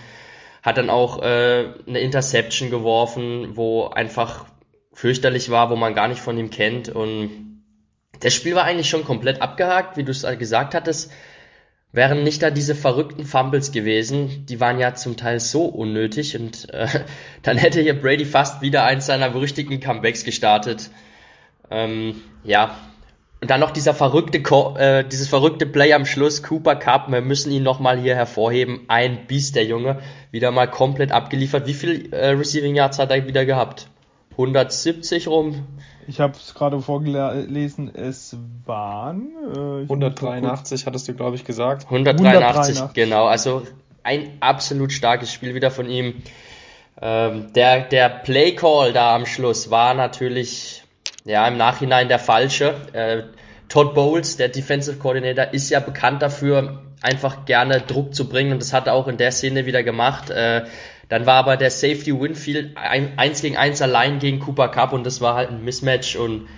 Hat dann auch äh, eine Interception geworfen, wo einfach fürchterlich war, wo man gar nicht von ihm kennt. Und das Spiel war eigentlich schon komplett abgehakt, wie du es gesagt hattest. Wären nicht da diese verrückten Fumbles gewesen, die waren ja zum Teil so unnötig und äh, [laughs] dann hätte hier Brady fast wieder eins seiner berüchtigten Comebacks gestartet. Ähm, ja. Und dann noch dieser verrückte, äh, dieses verrückte Play am Schluss, Cooper Cup, wir müssen ihn nochmal hier hervorheben. Ein Biest, der Junge, wieder mal komplett abgeliefert. Wie viel äh, Receiving Yards hat er wieder gehabt? 170 rum? Ich habe es gerade vorgelesen, es waren äh, 183 hattest du glaube ich gesagt. 183, 183, genau. Also ein absolut starkes Spiel wieder von ihm. Ähm, der der Play Call da am Schluss war natürlich ja, im Nachhinein der falsche. Äh, Todd Bowles, der Defensive Coordinator, ist ja bekannt dafür, einfach gerne Druck zu bringen und das hat er auch in der Szene wieder gemacht. Äh, dann war aber der Safety Winfield ein, eins gegen eins allein gegen Cooper Cup und das war halt ein Mismatch und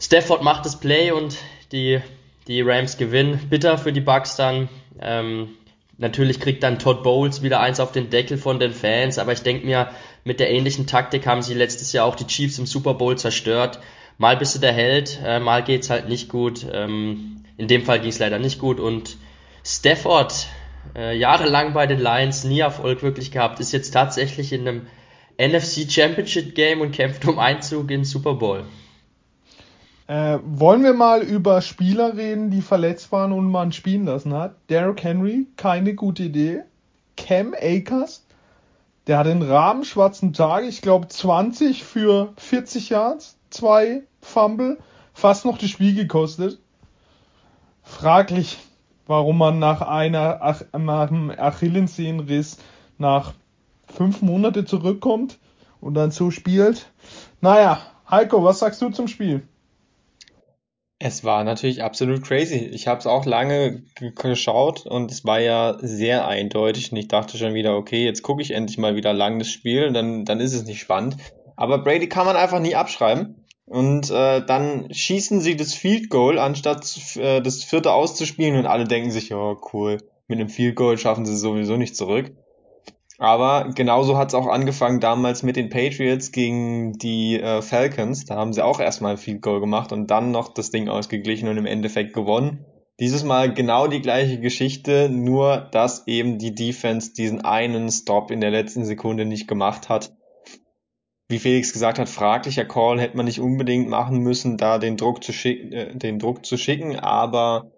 Stafford macht das Play und die, die Rams gewinnen. Bitter für die Bucks dann. Ähm, natürlich kriegt dann Todd Bowles wieder eins auf den Deckel von den Fans, aber ich denke mir, mit der ähnlichen Taktik haben sie letztes Jahr auch die Chiefs im Super Bowl zerstört. Mal bist du der Held, äh, mal geht's halt nicht gut. Ähm, in dem Fall ging es leider nicht gut und Stafford, äh, jahrelang bei den Lions, nie Erfolg wirklich gehabt, ist jetzt tatsächlich in einem NFC Championship Game und kämpft um Einzug in Super Bowl. Äh, wollen wir mal über Spieler reden, die verletzt waren und man spielen lassen hat? Derrick Henry, keine gute Idee. Cam Akers, der hat den Rahmen schwarzen Tag, ich glaube 20 für 40 Yards, zwei Fumble, fast noch das Spiel gekostet. Fraglich, warum man nach einer Ach nach einem Achillessehnenriss nach fünf Monate zurückkommt und dann so spielt. Naja, Heiko, was sagst du zum Spiel? Es war natürlich absolut crazy. Ich habe es auch lange geschaut und es war ja sehr eindeutig und ich dachte schon wieder, okay, jetzt gucke ich endlich mal wieder lang das Spiel, dann, dann ist es nicht spannend. Aber Brady kann man einfach nie abschreiben. Und äh, dann schießen sie das Field Goal, anstatt äh, das vierte auszuspielen und alle denken sich, oh cool, mit einem Field Goal schaffen sie sowieso nicht zurück. Aber genauso hat es auch angefangen damals mit den Patriots gegen die äh, Falcons. Da haben sie auch erstmal ein Field Goal gemacht und dann noch das Ding ausgeglichen und im Endeffekt gewonnen. Dieses Mal genau die gleiche Geschichte, nur dass eben die Defense diesen einen Stop in der letzten Sekunde nicht gemacht hat. Wie Felix gesagt hat, fraglicher Call hätte man nicht unbedingt machen müssen, da den Druck zu schicken, äh, den Druck zu schicken, aber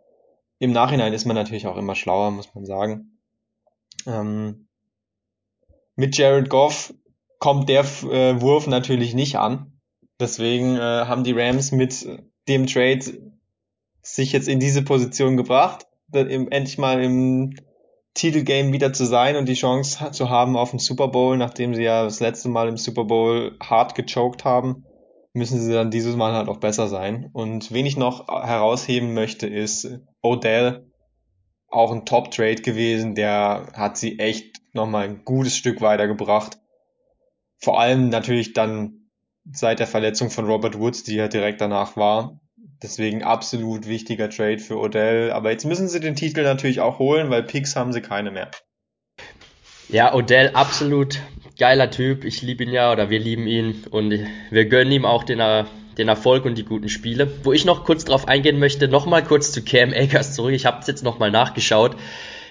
im Nachhinein ist man natürlich auch immer schlauer, muss man sagen. Ähm, mit Jared Goff kommt der äh, Wurf natürlich nicht an. Deswegen äh, haben die Rams mit dem Trade sich jetzt in diese Position gebracht, im, endlich mal im Titelgame wieder zu sein und die Chance zu haben auf den Super Bowl, nachdem sie ja das letzte Mal im Super Bowl hart gechoked haben, müssen sie dann dieses Mal halt auch besser sein. Und wen ich noch herausheben möchte, ist Odell, auch ein Top-Trade gewesen, der hat sie echt nochmal ein gutes Stück weitergebracht. Vor allem natürlich dann seit der Verletzung von Robert Woods, die ja direkt danach war. Deswegen absolut wichtiger Trade für Odell. Aber jetzt müssen sie den Titel natürlich auch holen, weil Picks haben sie keine mehr. Ja, Odell, absolut geiler Typ. Ich liebe ihn ja oder wir lieben ihn und wir gönnen ihm auch den, den Erfolg und die guten Spiele. Wo ich noch kurz drauf eingehen möchte, nochmal kurz zu Cam Akers zurück. Ich habe es jetzt nochmal nachgeschaut.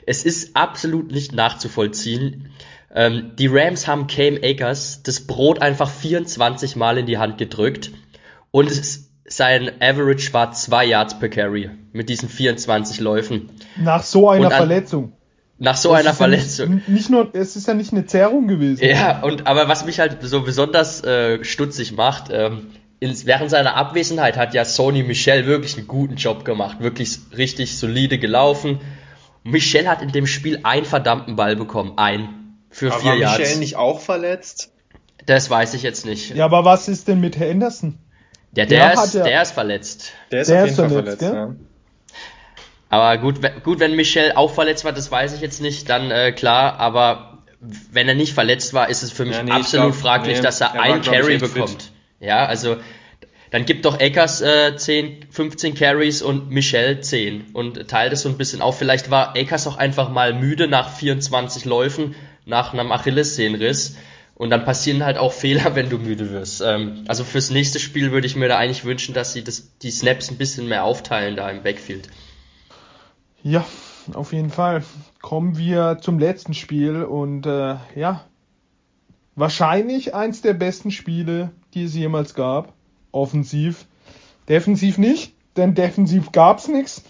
Es ist absolut nicht nachzuvollziehen, Ähm, die Rams haben Cam Akers das Brot einfach 24 Mal in die Hand gedrückt und es, sein Average war 2 Yards per Carry mit diesen 24 Läufen. Nach so einer an- Verletzung. Nach so Das einer ist ja Verletzung. Nicht, nicht nur, es ist ja nicht eine Zerrung gewesen. Ja, und aber was mich halt so besonders äh, stutzig macht, ähm, in, während seiner Abwesenheit hat ja Sony Michel wirklich einen guten Job gemacht, wirklich richtig solide gelaufen. Michel hat in dem Spiel einen verdammten Ball bekommen, einen für Aber vier war Yards. Michel nicht auch verletzt? Das weiß ich jetzt nicht. Ja, aber was ist denn mit Henderson? der, der der, ist, ja- der ist verletzt. Der ist Der auf ist jeden Fall verletzt, verletzt, ja. Aber gut, gut, wenn Michel auch verletzt war, das weiß ich jetzt nicht, dann äh, klar, aber wenn er nicht verletzt war, ist es für mich Ja, nee, absolut glaub, fraglich, nee, dass er er war, ein ich, Carry echt fit. bekommt. Ja, also dann gibt doch Akers äh, 10, 15 Carries und Michel 10 und teilt es so ein bisschen auf. Vielleicht war Akers auch einfach mal müde nach 24 Läufen, nach einem Achillessehnenriss. Und dann passieren halt auch [laughs] Fehler, wenn du müde wirst. Ähm, also fürs nächste Spiel würde ich mir da eigentlich wünschen, dass sie das, die Snaps ein bisschen mehr aufteilen da im Backfield. Ja, auf jeden Fall. Kommen wir zum letzten Spiel und äh, ja, wahrscheinlich eins der besten Spiele, die es jemals gab. Offensiv. Defensiv nicht, denn defensiv gab's nichts.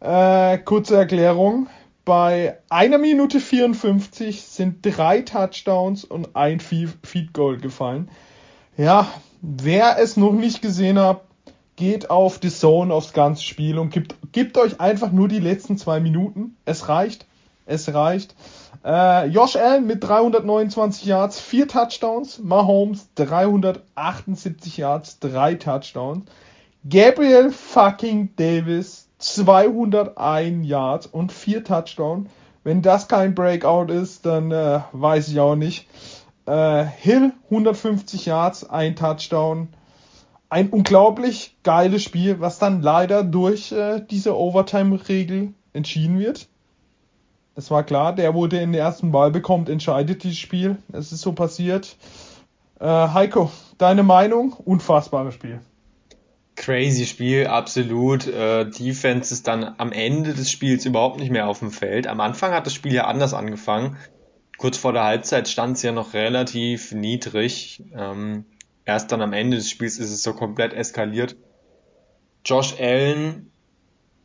Äh, kurze Erklärung. Bei einer Minute 54 sind drei Touchdowns und ein Fe- Feed Goal gefallen. Ja, wer es noch nicht gesehen hat, geht auf die Zone aufs ganze Spiel und gibt, gibt euch einfach nur die letzten zwei Minuten. Es reicht. Es reicht. Äh, Josh Allen mit 329 Yards, vier Touchdowns. Mahomes 378 Yards, drei Touchdowns. Gabriel fucking Davis 201 Yards und vier Touchdowns. Wenn das kein Breakout ist, dann äh, weiß ich auch nicht. Äh, Hill 150 Yards, ein Touchdown ein unglaublich geiles Spiel, was dann leider durch äh, diese Overtime-Regel entschieden wird. Es war klar, der, wo den ersten Ball bekommt, entscheidet dieses Spiel. Es ist so passiert. Äh, Heiko, deine Meinung? Unfassbares Spiel. Crazy Spiel, absolut. Äh, Defense ist dann am Ende des Spiels überhaupt nicht mehr auf dem Feld. Am Anfang hat das Spiel ja anders angefangen. Kurz vor der Halbzeit stand es ja noch relativ niedrig. Ähm, erst dann am Ende des Spiels ist es so komplett eskaliert. Josh Allen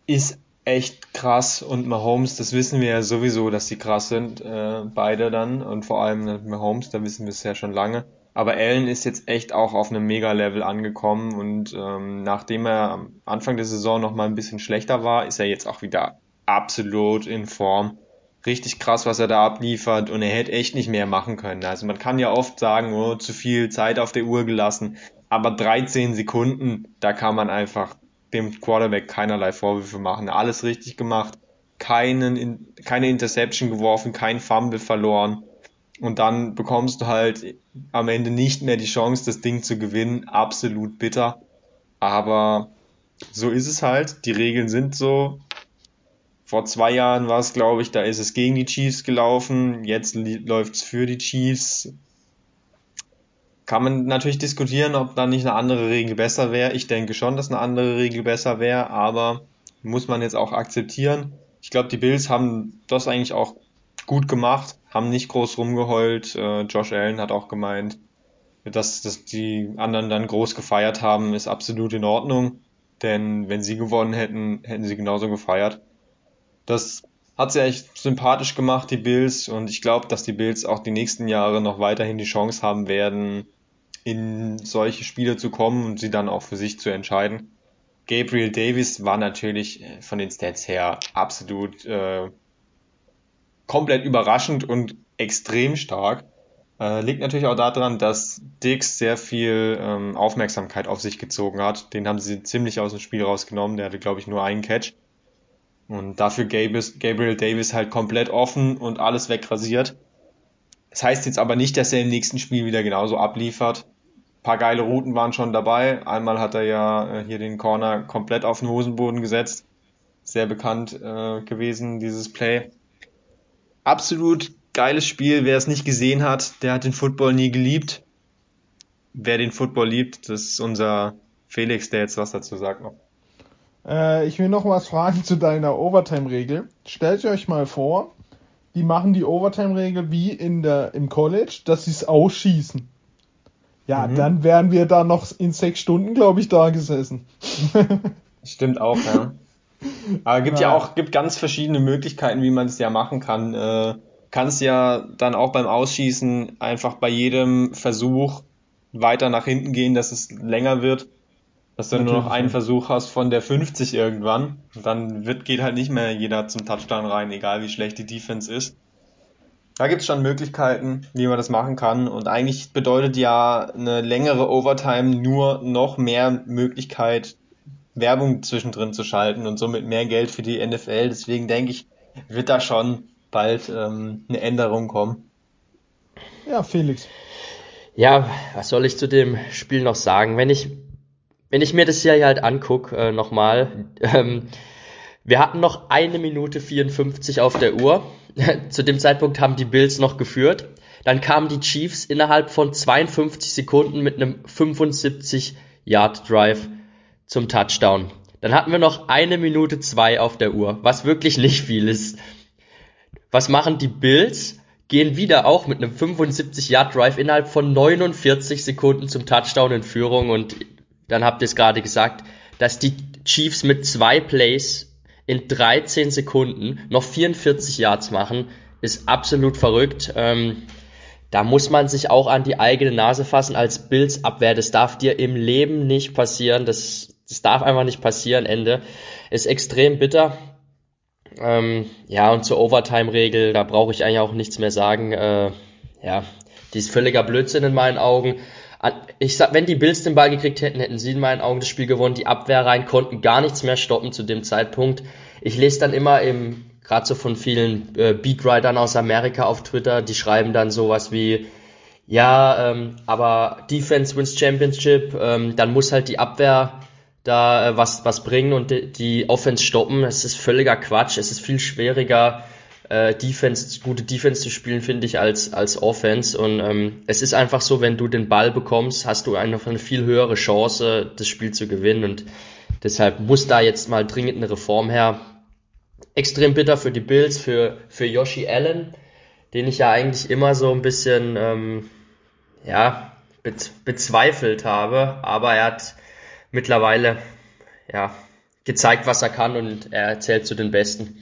ist echt krass und Mahomes, das wissen wir ja sowieso, dass die krass sind, äh, beide dann und vor allem Mahomes, da wissen wir es ja schon lange. Aber Allen ist jetzt echt auch auf einem Mega-Level angekommen und ähm, nachdem er am Anfang der Saison noch mal ein bisschen schlechter war, ist er jetzt auch wieder absolut in Form. Richtig krass, was er da abliefert und er hätte echt nicht mehr machen können. Also man kann ja oft sagen, oh, zu viel Zeit auf der Uhr gelassen, aber 13 Sekunden, da kann man einfach dem Quarterback keinerlei Vorwürfe machen. Alles richtig gemacht, keinen, keine Interception geworfen, kein Fumble verloren. Und dann bekommst du halt am Ende nicht mehr die Chance, das Ding zu gewinnen. Absolut bitter. Aber so ist es halt. Die Regeln sind so. Vor zwei Jahren war es, glaube ich, da ist es gegen die Chiefs gelaufen. Jetzt läuft es für die Chiefs. Kann man natürlich diskutieren, ob da nicht eine andere Regel besser wäre. Ich denke schon, dass eine andere Regel besser wäre, aber muss man jetzt auch akzeptieren. Ich glaube, die Bills haben das eigentlich auch gut gemacht, haben nicht groß rumgeheult. Äh, Josh Allen hat auch gemeint, dass, dass die anderen dann groß gefeiert haben, ist absolut in Ordnung. Denn wenn sie gewonnen hätten, hätten sie genauso gefeiert. Das hat sie echt sympathisch gemacht, die Bills. Und ich glaube, dass die Bills auch die nächsten Jahre noch weiterhin die Chance haben werden, in solche Spiele zu kommen und sie dann auch für sich zu entscheiden. Gabriel Davis war natürlich von den Stats her absolut äh, komplett überraschend und extrem stark. Äh, liegt natürlich auch daran, dass Dix sehr viel ähm, Aufmerksamkeit auf sich gezogen hat. Den haben sie ziemlich aus dem Spiel rausgenommen. Der hatte, glaube ich, nur einen Catch. Und dafür Gabriel Davis halt komplett offen und alles wegrasiert. Das heißt jetzt aber nicht, dass er im nächsten Spiel wieder genauso abliefert. Paar geile Routen waren schon dabei. Einmal hat er ja äh, hier den Corner komplett auf den Hosenboden gesetzt. Sehr bekannt äh, gewesen, dieses Play. Absolut geiles Spiel. Wer es nicht gesehen hat, der hat den Football nie geliebt. Wer den Football liebt, das ist unser Felix, der jetzt was dazu sagt noch. Äh, ich will noch was fragen zu deiner Overtime-Regel. Stellt euch mal vor, die machen die Overtime-Regel wie in der, im College, dass sie es ausschießen. Ja, Mhm. dann wären wir da noch in sechs Stunden, glaube ich, da gesessen. [laughs] Stimmt auch, ja. Aber gibt ja Ja. auch, gibt ganz verschiedene Möglichkeiten, wie man es ja machen kann. Äh, kannst ja dann auch beim Ausschießen einfach bei jedem Versuch weiter nach hinten gehen, dass es länger wird. Dass du nur noch einen. Versuch hast von der 50 irgendwann. Und dann wird, geht halt nicht mehr jeder zum Touchdown rein, egal wie schlecht die Defense ist. Da gibt's schon Möglichkeiten, wie man das machen kann. Und eigentlich bedeutet ja eine längere Overtime nur noch mehr Möglichkeit, Werbung zwischendrin zu schalten und somit mehr Geld für die NFL. Deswegen denke ich, wird da schon bald ähm, eine Änderung kommen. Ja, Felix. Ja, was soll ich zu dem Spiel noch sagen? Wenn ich, wenn ich mir das hier halt angucke, äh, nochmal, [laughs] ähm, wir hatten noch eine Minute 54 auf der Uhr. [laughs] Zu dem Zeitpunkt haben die Bills noch geführt. Dann kamen die Chiefs innerhalb von 52 Sekunden mit einem 75 Yard Drive zum Touchdown. Dann hatten wir noch eine Minute zwei auf der Uhr, was wirklich nicht viel ist. Was machen die Bills? Gehen wieder auch mit einem 75 Yard Drive innerhalb von 49 Sekunden zum Touchdown in Führung und dann habt ihr es gerade gesagt, dass die Chiefs mit zwei Plays in 13 Sekunden noch 44 Yards machen, ist absolut verrückt. Ähm, da muss man sich auch an die eigene Nase fassen als Bills Abwehr. Das darf dir im Leben nicht passieren. Das, das darf einfach nicht passieren. Ende ist extrem bitter. Ähm, ja, und zur Overtime-Regel, da brauche ich eigentlich auch nichts mehr sagen. Äh, ja, die ist völliger Blödsinn in meinen Augen. Ich sag, wenn die Bills den Ball gekriegt hätten, hätten sie in meinen Augen das Spiel gewonnen. Die Abwehr rein konnten gar nichts mehr stoppen zu dem Zeitpunkt. Ich lese dann immer im, gerade so von vielen äh, Beatwritern aus Amerika auf Twitter, die schreiben dann sowas wie, ja, ähm, aber Defense wins Championship, ähm, dann muss halt die Abwehr da äh, was, was bringen und die, die Offense stoppen. Es ist völliger Quatsch. Es ist viel schwieriger, äh, Defense, gute Defense zu spielen, finde ich, als, als Offense. Und ähm, es ist einfach so, wenn du den Ball bekommst, hast du einfach eine viel höhere Chance, das Spiel zu gewinnen. Und deshalb muss da jetzt mal dringend eine Reform her. Extrem bitter für die Bills, für, für Yoshi Allen, den ich ja eigentlich immer so ein bisschen, ähm, ja, bez bezweifelt habe. Aber er hat mittlerweile, ja, gezeigt, was er kann und er zählt zu den Besten.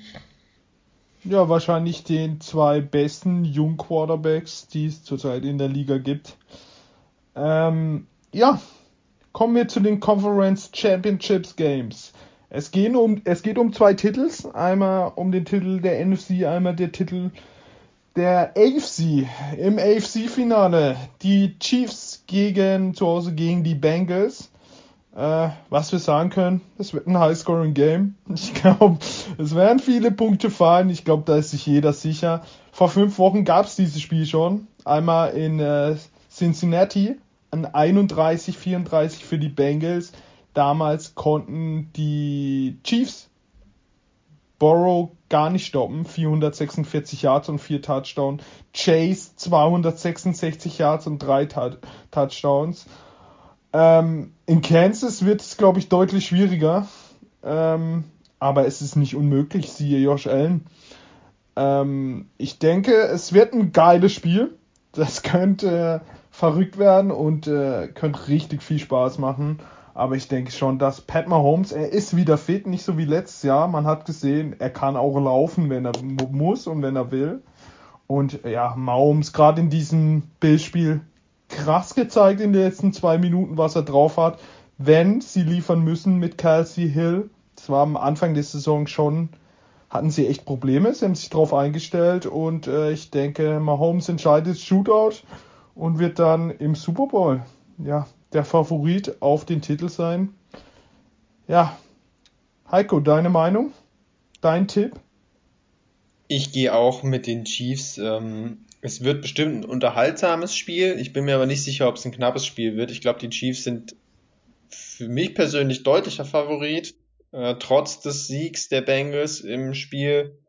Ja, wahrscheinlich den zwei besten jungen Quarterbacks, die es zurzeit in der Liga gibt. Ähm, ja, kommen wir zu den Conference Championships Games. Es, gehen um, es geht um zwei Titels. Einmal um den Titel der NFC, einmal der Titel der AFC. Im AFC-Finale die Chiefs gegen zu Hause gegen die Bengals. Äh, was wir sagen können, es wird ein High-Scoring-Game. Ich glaube, es werden viele Punkte fallen. Ich glaube, da ist sich jeder sicher. Vor fünf Wochen gab es dieses Spiel schon. Einmal in äh, Cincinnati, an 31-34 für die Bengals. Damals konnten die Chiefs Borrow gar nicht stoppen. 446 Yards und 4 Touchdowns. Chase 266 Yards und 3 Tou- Touchdowns. Ähm, in Kansas wird es, glaube ich, deutlich schwieriger. Ähm, aber es ist nicht unmöglich, siehe Josh Allen. Ähm, ich denke, es wird ein geiles Spiel. Das [laughs] könnte äh, verrückt werden und äh, könnte richtig viel Spaß machen. Aber ich denke schon, dass Pat Mahomes, er ist wieder fit, nicht so wie letztes Jahr. Man hat gesehen, er kann auch laufen, wenn er mu- muss und wenn er will. Und ja, Mahomes gerade in diesem Bildspiel krass gezeigt in den letzten zwei Minuten, was er drauf hat. Wenn sie liefern müssen mit Kelsey Hill, das war am Anfang der Saison schon, hatten sie echt Probleme. Sie haben sich darauf eingestellt und äh, ich denke, Mahomes entscheidet Shootout und wird dann im Super Bowl, ja, der Favorit auf den Titel sein. Ja, Heiko, deine Meinung? Dein Tipp? Ich gehe auch mit den Chiefs. Ähm, es wird bestimmt ein unterhaltsames Spiel. Ich bin mir aber nicht sicher, ob es ein knappes Spiel wird. Ich glaube, die Chiefs sind für mich persönlich deutlicher Favorit, äh, trotz des Siegs der Bengals im Spiel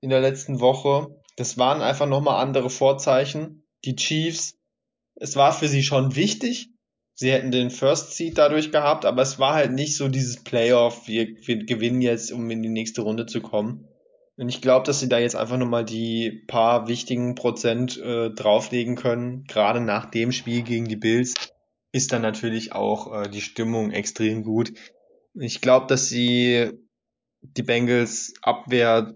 in der letzten Woche. Das waren einfach nochmal andere Vorzeichen. Die Chiefs, es war für sie schon wichtig. Sie hätten den First Seed dadurch gehabt, aber es war halt nicht so dieses Playoff, wir, wir gewinnen jetzt, um in die nächste Runde zu kommen. Und ich glaube, dass sie da jetzt einfach nochmal die paar wichtigen Prozent äh, drauflegen können. Gerade nach dem Spiel gegen die Bills ist dann natürlich auch äh, die Stimmung extrem gut. Ich glaube, dass sie die Bengals Abwehr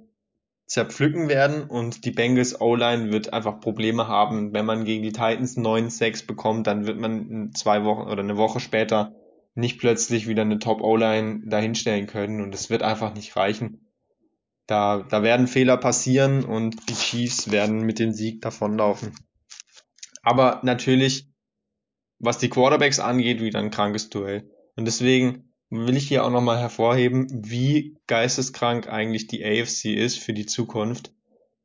zerpflücken werden und die Bengals O-Line wird einfach Probleme haben. Wenn man gegen die Titans 9-6 bekommt, dann wird man zwei Wochen oder eine Woche später nicht plötzlich wieder eine Top O-Line dahinstellen können und es wird einfach nicht reichen. Da, da werden Fehler passieren und die Chiefs werden mit dem Sieg davonlaufen. Aber natürlich, was die Quarterbacks angeht, wieder ein krankes Duell. Und deswegen will ich hier auch nochmal hervorheben, wie geisteskrank eigentlich die AFC ist für die Zukunft.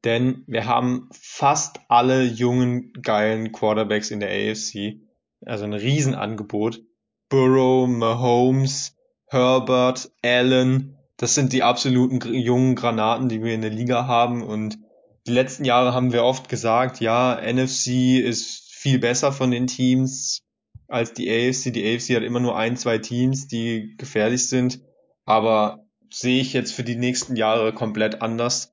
Denn wir haben fast alle jungen, geilen Quarterbacks in der AFC. Also ein Riesenangebot. Burrow, Mahomes, Herbert, Allen. Das sind die absoluten jungen Granaten, die wir in der Liga haben. Und die letzten Jahre haben wir oft gesagt, ja, NFC ist viel besser von den Teams als die AFC. Die AFC hat immer nur ein, zwei Teams, die gefährlich sind. Aber sehe ich jetzt für die nächsten Jahre komplett anders.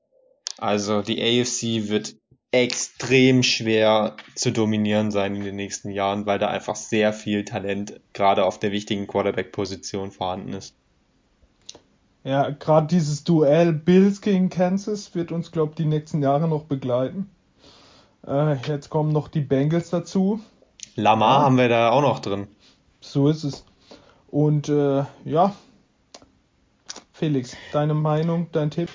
Also die AFC wird extrem schwer zu dominieren sein in den nächsten Jahren, weil da einfach sehr viel Talent gerade auf der wichtigen Quarterback-Position vorhanden ist. Ja, gerade dieses Duell Bills gegen Kansas wird uns, glaube ich, die nächsten Jahre noch begleiten. Äh, jetzt kommen noch die Bengals dazu. Lamar ja. haben wir da auch noch drin. So ist es. Und äh, ja, Felix, deine Meinung, dein Tipp?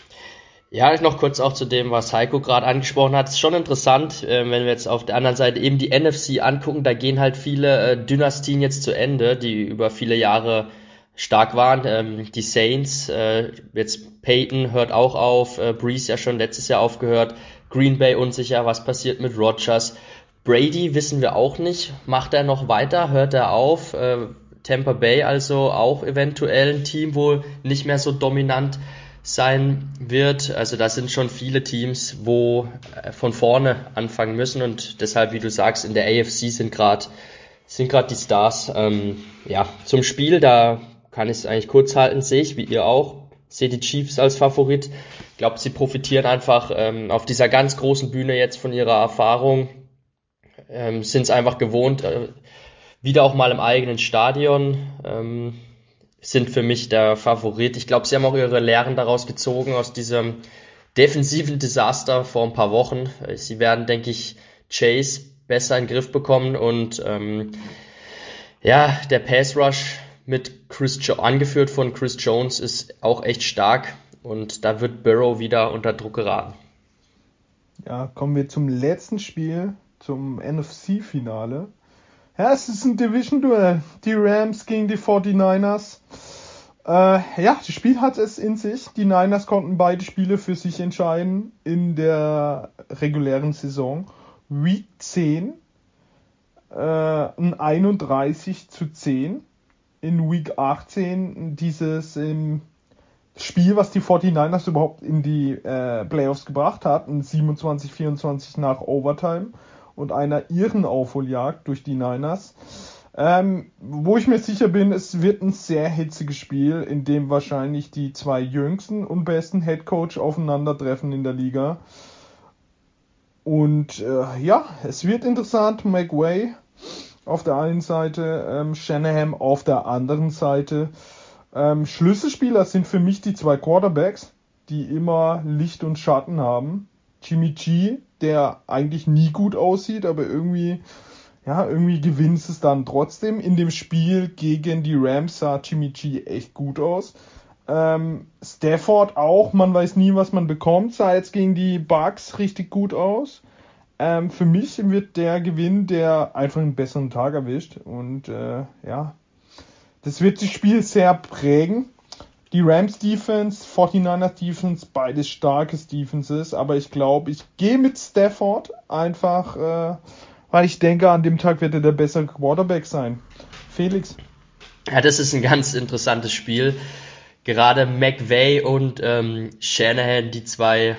Ja, noch kurz auch zu dem, was Heiko gerade angesprochen hat. Es ist schon interessant, äh, wenn wir jetzt auf der anderen Seite eben die NFC angucken, da gehen halt viele äh, Dynastien jetzt zu Ende, die über viele Jahre stark waren. Ähm, die Saints, äh, jetzt Peyton hört auch auf, äh, Breeze ja schon letztes Jahr aufgehört, Green Bay unsicher, was passiert mit Rogers. Brady wissen wir auch nicht. Macht er noch weiter? Hört er auf? Äh, Tampa Bay also auch eventuell ein Team, wo nicht mehr so dominant sein wird. Also da sind schon viele Teams, wo äh, von vorne anfangen müssen und deshalb, wie du sagst, in der AFC sind gerade sind gerade die Stars. Ähm, ja, zum Spiel, da kann ich es eigentlich kurz halten, sehe ich, wie ihr auch, sehe die Chiefs als Favorit. Ich glaube, sie profitieren einfach ähm, auf dieser ganz großen Bühne jetzt von ihrer Erfahrung, ähm, sind es einfach gewohnt, äh, wieder auch mal im eigenen Stadion, ähm, sind für mich der Favorit. Ich glaube, sie haben auch ihre Lehren daraus gezogen aus diesem defensiven Desaster vor ein paar Wochen. Sie werden, denke ich, Chase besser in den Griff bekommen und ähm, ja, der Pass Rush mit Chris jo angeführt von Chris Jones ist auch echt stark und da wird Burrow wieder unter Druck geraten. Ja, kommen wir zum letzten Spiel zum NFC-Finale. Ja, es ist ein Division-Duell. Die Rams gegen die 49ers. Äh, ja, das Spiel hat es in sich. Die Niners konnten beide Spiele für sich entscheiden in der regulären Saison. Week 10 äh, ein 31 zu 10. In Week 18 dieses ähm, Spiel, was die 49ers überhaupt in die äh, Playoffs gebracht hat, ein 27-24 nach Overtime und einer irren Aufholjagd durch die Niners. Ähm, wo ich mir sicher bin, es wird ein sehr hitziges Spiel, in dem wahrscheinlich die zwei jüngsten und besten Headcoach aufeinandertreffen in der Liga. Und äh, ja, es wird interessant. McWay auf der einen Seite, ähm, Shanahan auf der anderen Seite. Ähm, Schlüsselspieler sind für mich die zwei Quarterbacks, die immer Licht und Schatten haben. Jimmy G der eigentlich nie gut aussieht, aber irgendwie, ja, irgendwie gewinnt es dann trotzdem. In dem Spiel gegen die Rams sah Jimmy G echt gut aus. Ähm, Stafford auch, man weiß nie, was man bekommt, sah jetzt gegen die Bucks richtig gut aus. Ähm, für mich wird der Gewinn, der einfach einen besseren Tag erwischt. Und äh, ja, das wird das Spiel sehr prägen die Rams Defense, 49ers Defense, beides starke Defenses, aber ich glaube, ich gehe mit Stafford einfach, äh, weil ich denke, an dem Tag wird er der bessere Quarterback sein. Felix. Ja, das ist ein ganz interessantes Spiel. Gerade McVay und ähm, Shanahan, die zwei,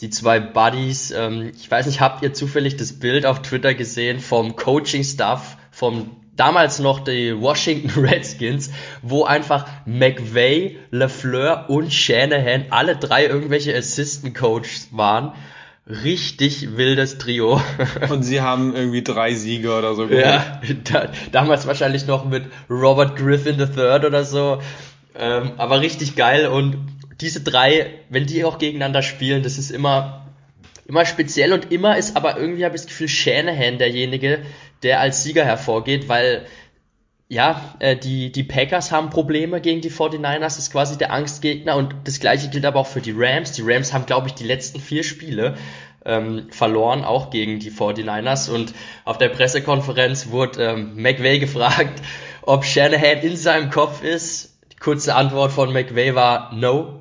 die zwei Buddies. Ähm, ich weiß nicht, habt ihr zufällig das Bild auf Twitter gesehen vom Coaching-Staff vom damals noch die Washington [laughs] Redskins, wo einfach McVay, LeFleur und Shanahan alle drei irgendwelche Assistant Coaches waren. Richtig wildes Trio. [laughs] Und sie haben irgendwie drei Siege oder so geholt. Ja, da, damals wahrscheinlich noch mit Robert Griffin III oder so. Ähm, aber richtig geil und diese drei, wenn die auch gegeneinander spielen, das ist immer, immer speziell und immer ist aber irgendwie habe ich das Gefühl Shanahan derjenige, der als Sieger hervorgeht, weil ja, äh, die, die Packers haben Probleme gegen die 49ers, ist quasi der Angstgegner und das gleiche gilt aber auch für die Rams. Die Rams haben, glaube ich, die letzten vier Spiele ähm, verloren, auch gegen die 49ers und auf der Pressekonferenz wurde ähm, McVay gefragt, ob Shanahan in seinem Kopf ist. Die kurze Antwort von McVay war no,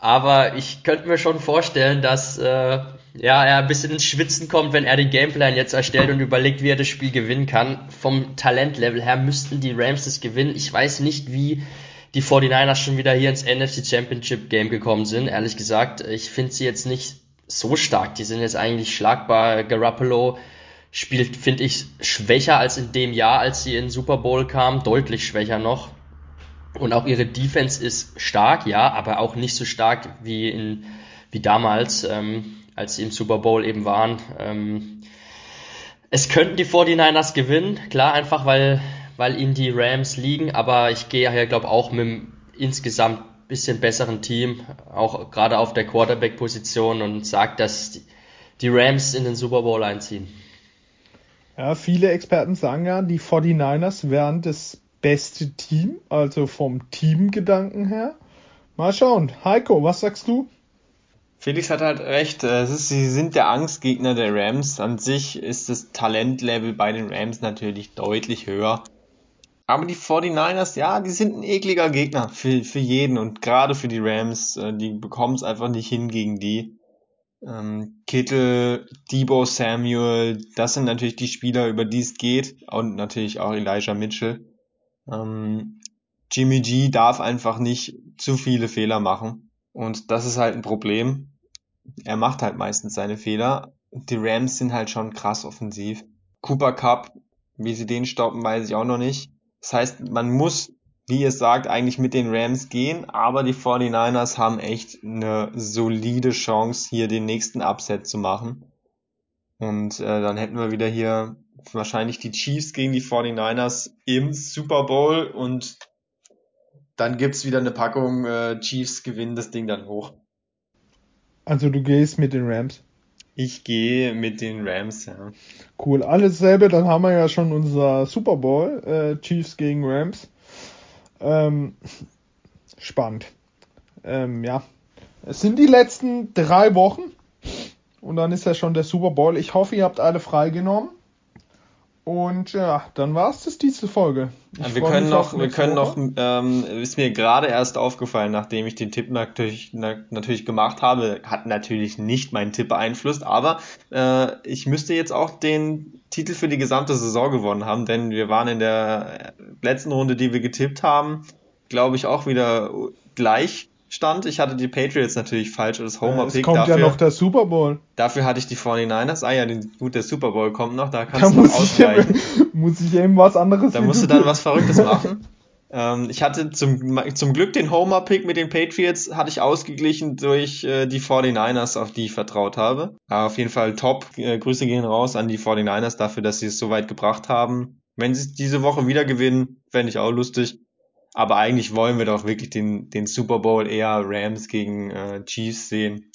aber ich könnte mir schon vorstellen, dass äh, ja, er ein bisschen ins Schwitzen kommt, wenn er den Gameplan jetzt erstellt und überlegt, wie er das Spiel gewinnen kann. Vom Talentlevel her müssten die Rams das gewinnen. Ich weiß nicht, wie die 49ers schon wieder hier ins NFC Championship Game gekommen sind, ehrlich gesagt. Ich finde sie jetzt nicht so stark. Die sind jetzt eigentlich schlagbar. Garoppolo spielt, finde ich, schwächer als in dem Jahr, als sie in Super Bowl kam. Deutlich schwächer noch. Und auch ihre Defense ist stark, ja, aber auch nicht so stark wie in, wie damals. Ähm, als sie im Super Bowl eben waren. Ähm, es könnten die 49ers gewinnen, klar, einfach weil, weil ihnen die Rams liegen, aber ich gehe ja, glaube auch mit einem insgesamt bisschen besseren Team, auch gerade auf der Quarterback-Position und sage, dass die Rams in den Super Bowl einziehen. Ja, viele Experten sagen ja, die 49ers wären das beste Team, also vom Teamgedanken her. Mal schauen. Heiko, was sagst du? Felix hat halt recht, ist, sie sind der Angstgegner der Rams. An sich ist das Talentlevel bei den Rams natürlich deutlich höher. Aber die 49ers, ja, die sind ein ekliger Gegner für, für jeden und gerade für die Rams, äh, die bekommen es einfach nicht hin gegen die. Ähm, Kittel, Debo Samuel, das sind natürlich die Spieler, über die es geht und natürlich auch Elijah Mitchell. Ähm, Jimmy G darf einfach nicht zu viele Fehler machen. Und das ist halt ein Problem er macht halt meistens seine Fehler. Die Rams sind halt schon krass offensiv. Cooper Cup, wie sie den stoppen, weiß ich auch noch nicht. Das heißt, man muss, wie ihr sagt, eigentlich mit den Rams gehen, aber die 49ers haben echt eine solide Chance, hier den nächsten Upset zu machen. Und äh, dann hätten wir wieder hier wahrscheinlich die Chiefs gegen die 49ers im Super Bowl und dann gibt's wieder eine Packung äh, Chiefs gewinnen das Ding dann hoch. Also du gehst mit den Rams. Ich gehe mit den Rams, ja. Cool, alles selbe, dann haben wir ja schon unser Super Bowl, äh, Chiefs gegen Rams. Ähm, spannend. Ähm, ja. Es sind die letzten drei Wochen und dann ist ja schon der Super Bowl. Ich hoffe, ihr habt alle freigenommen. Und ja, dann war es das diese Folge. Ja, wir können noch, wir können noch, ähm, ist mir gerade erst aufgefallen, nachdem ich den Tipp natürlich, na, natürlich gemacht habe, hat natürlich nicht meinen Tipp beeinflusst, aber äh, ich müsste jetzt auch den Titel für die gesamte Saison gewonnen haben, denn wir waren in der letzten Runde, die wir getippt haben, glaube ich auch wieder gleich stand. Ich hatte die Patriots natürlich falsch als Homer-Pick. Es kommt dafür, ja noch der Super Bowl. Dafür hatte ich die 49ers. Ah ja, gut, der Super Bowl kommt noch, da kannst da du noch ausgleichen. Ich, muss ich [laughs] eben was anderes Da musst du dann was Verrücktes [laughs] machen. ähm, ich hatte zum, zum Glück den Homer-Pick mit den Patriots, hatte ich ausgeglichen durch äh, die 49ers, auf die ich vertraut habe. Aber auf jeden Fall top. Äh, Grüße gehen raus an die 49ers dafür, dass sie es so weit gebracht haben. Wenn sie es diese Woche wieder gewinnen, fände ich auch lustig. Aber eigentlich wollen wir doch wirklich den, den Super Bowl eher Rams gegen äh, Chiefs sehen.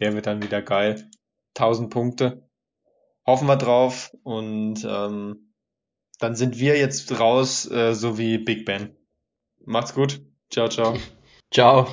Der wird dann wieder geil. 1000 Punkte. Hoffen wir drauf. Und ähm, dann sind wir jetzt raus, äh, so wie Big Ben. Macht's gut. Ciao, ciao. [laughs] Ciao.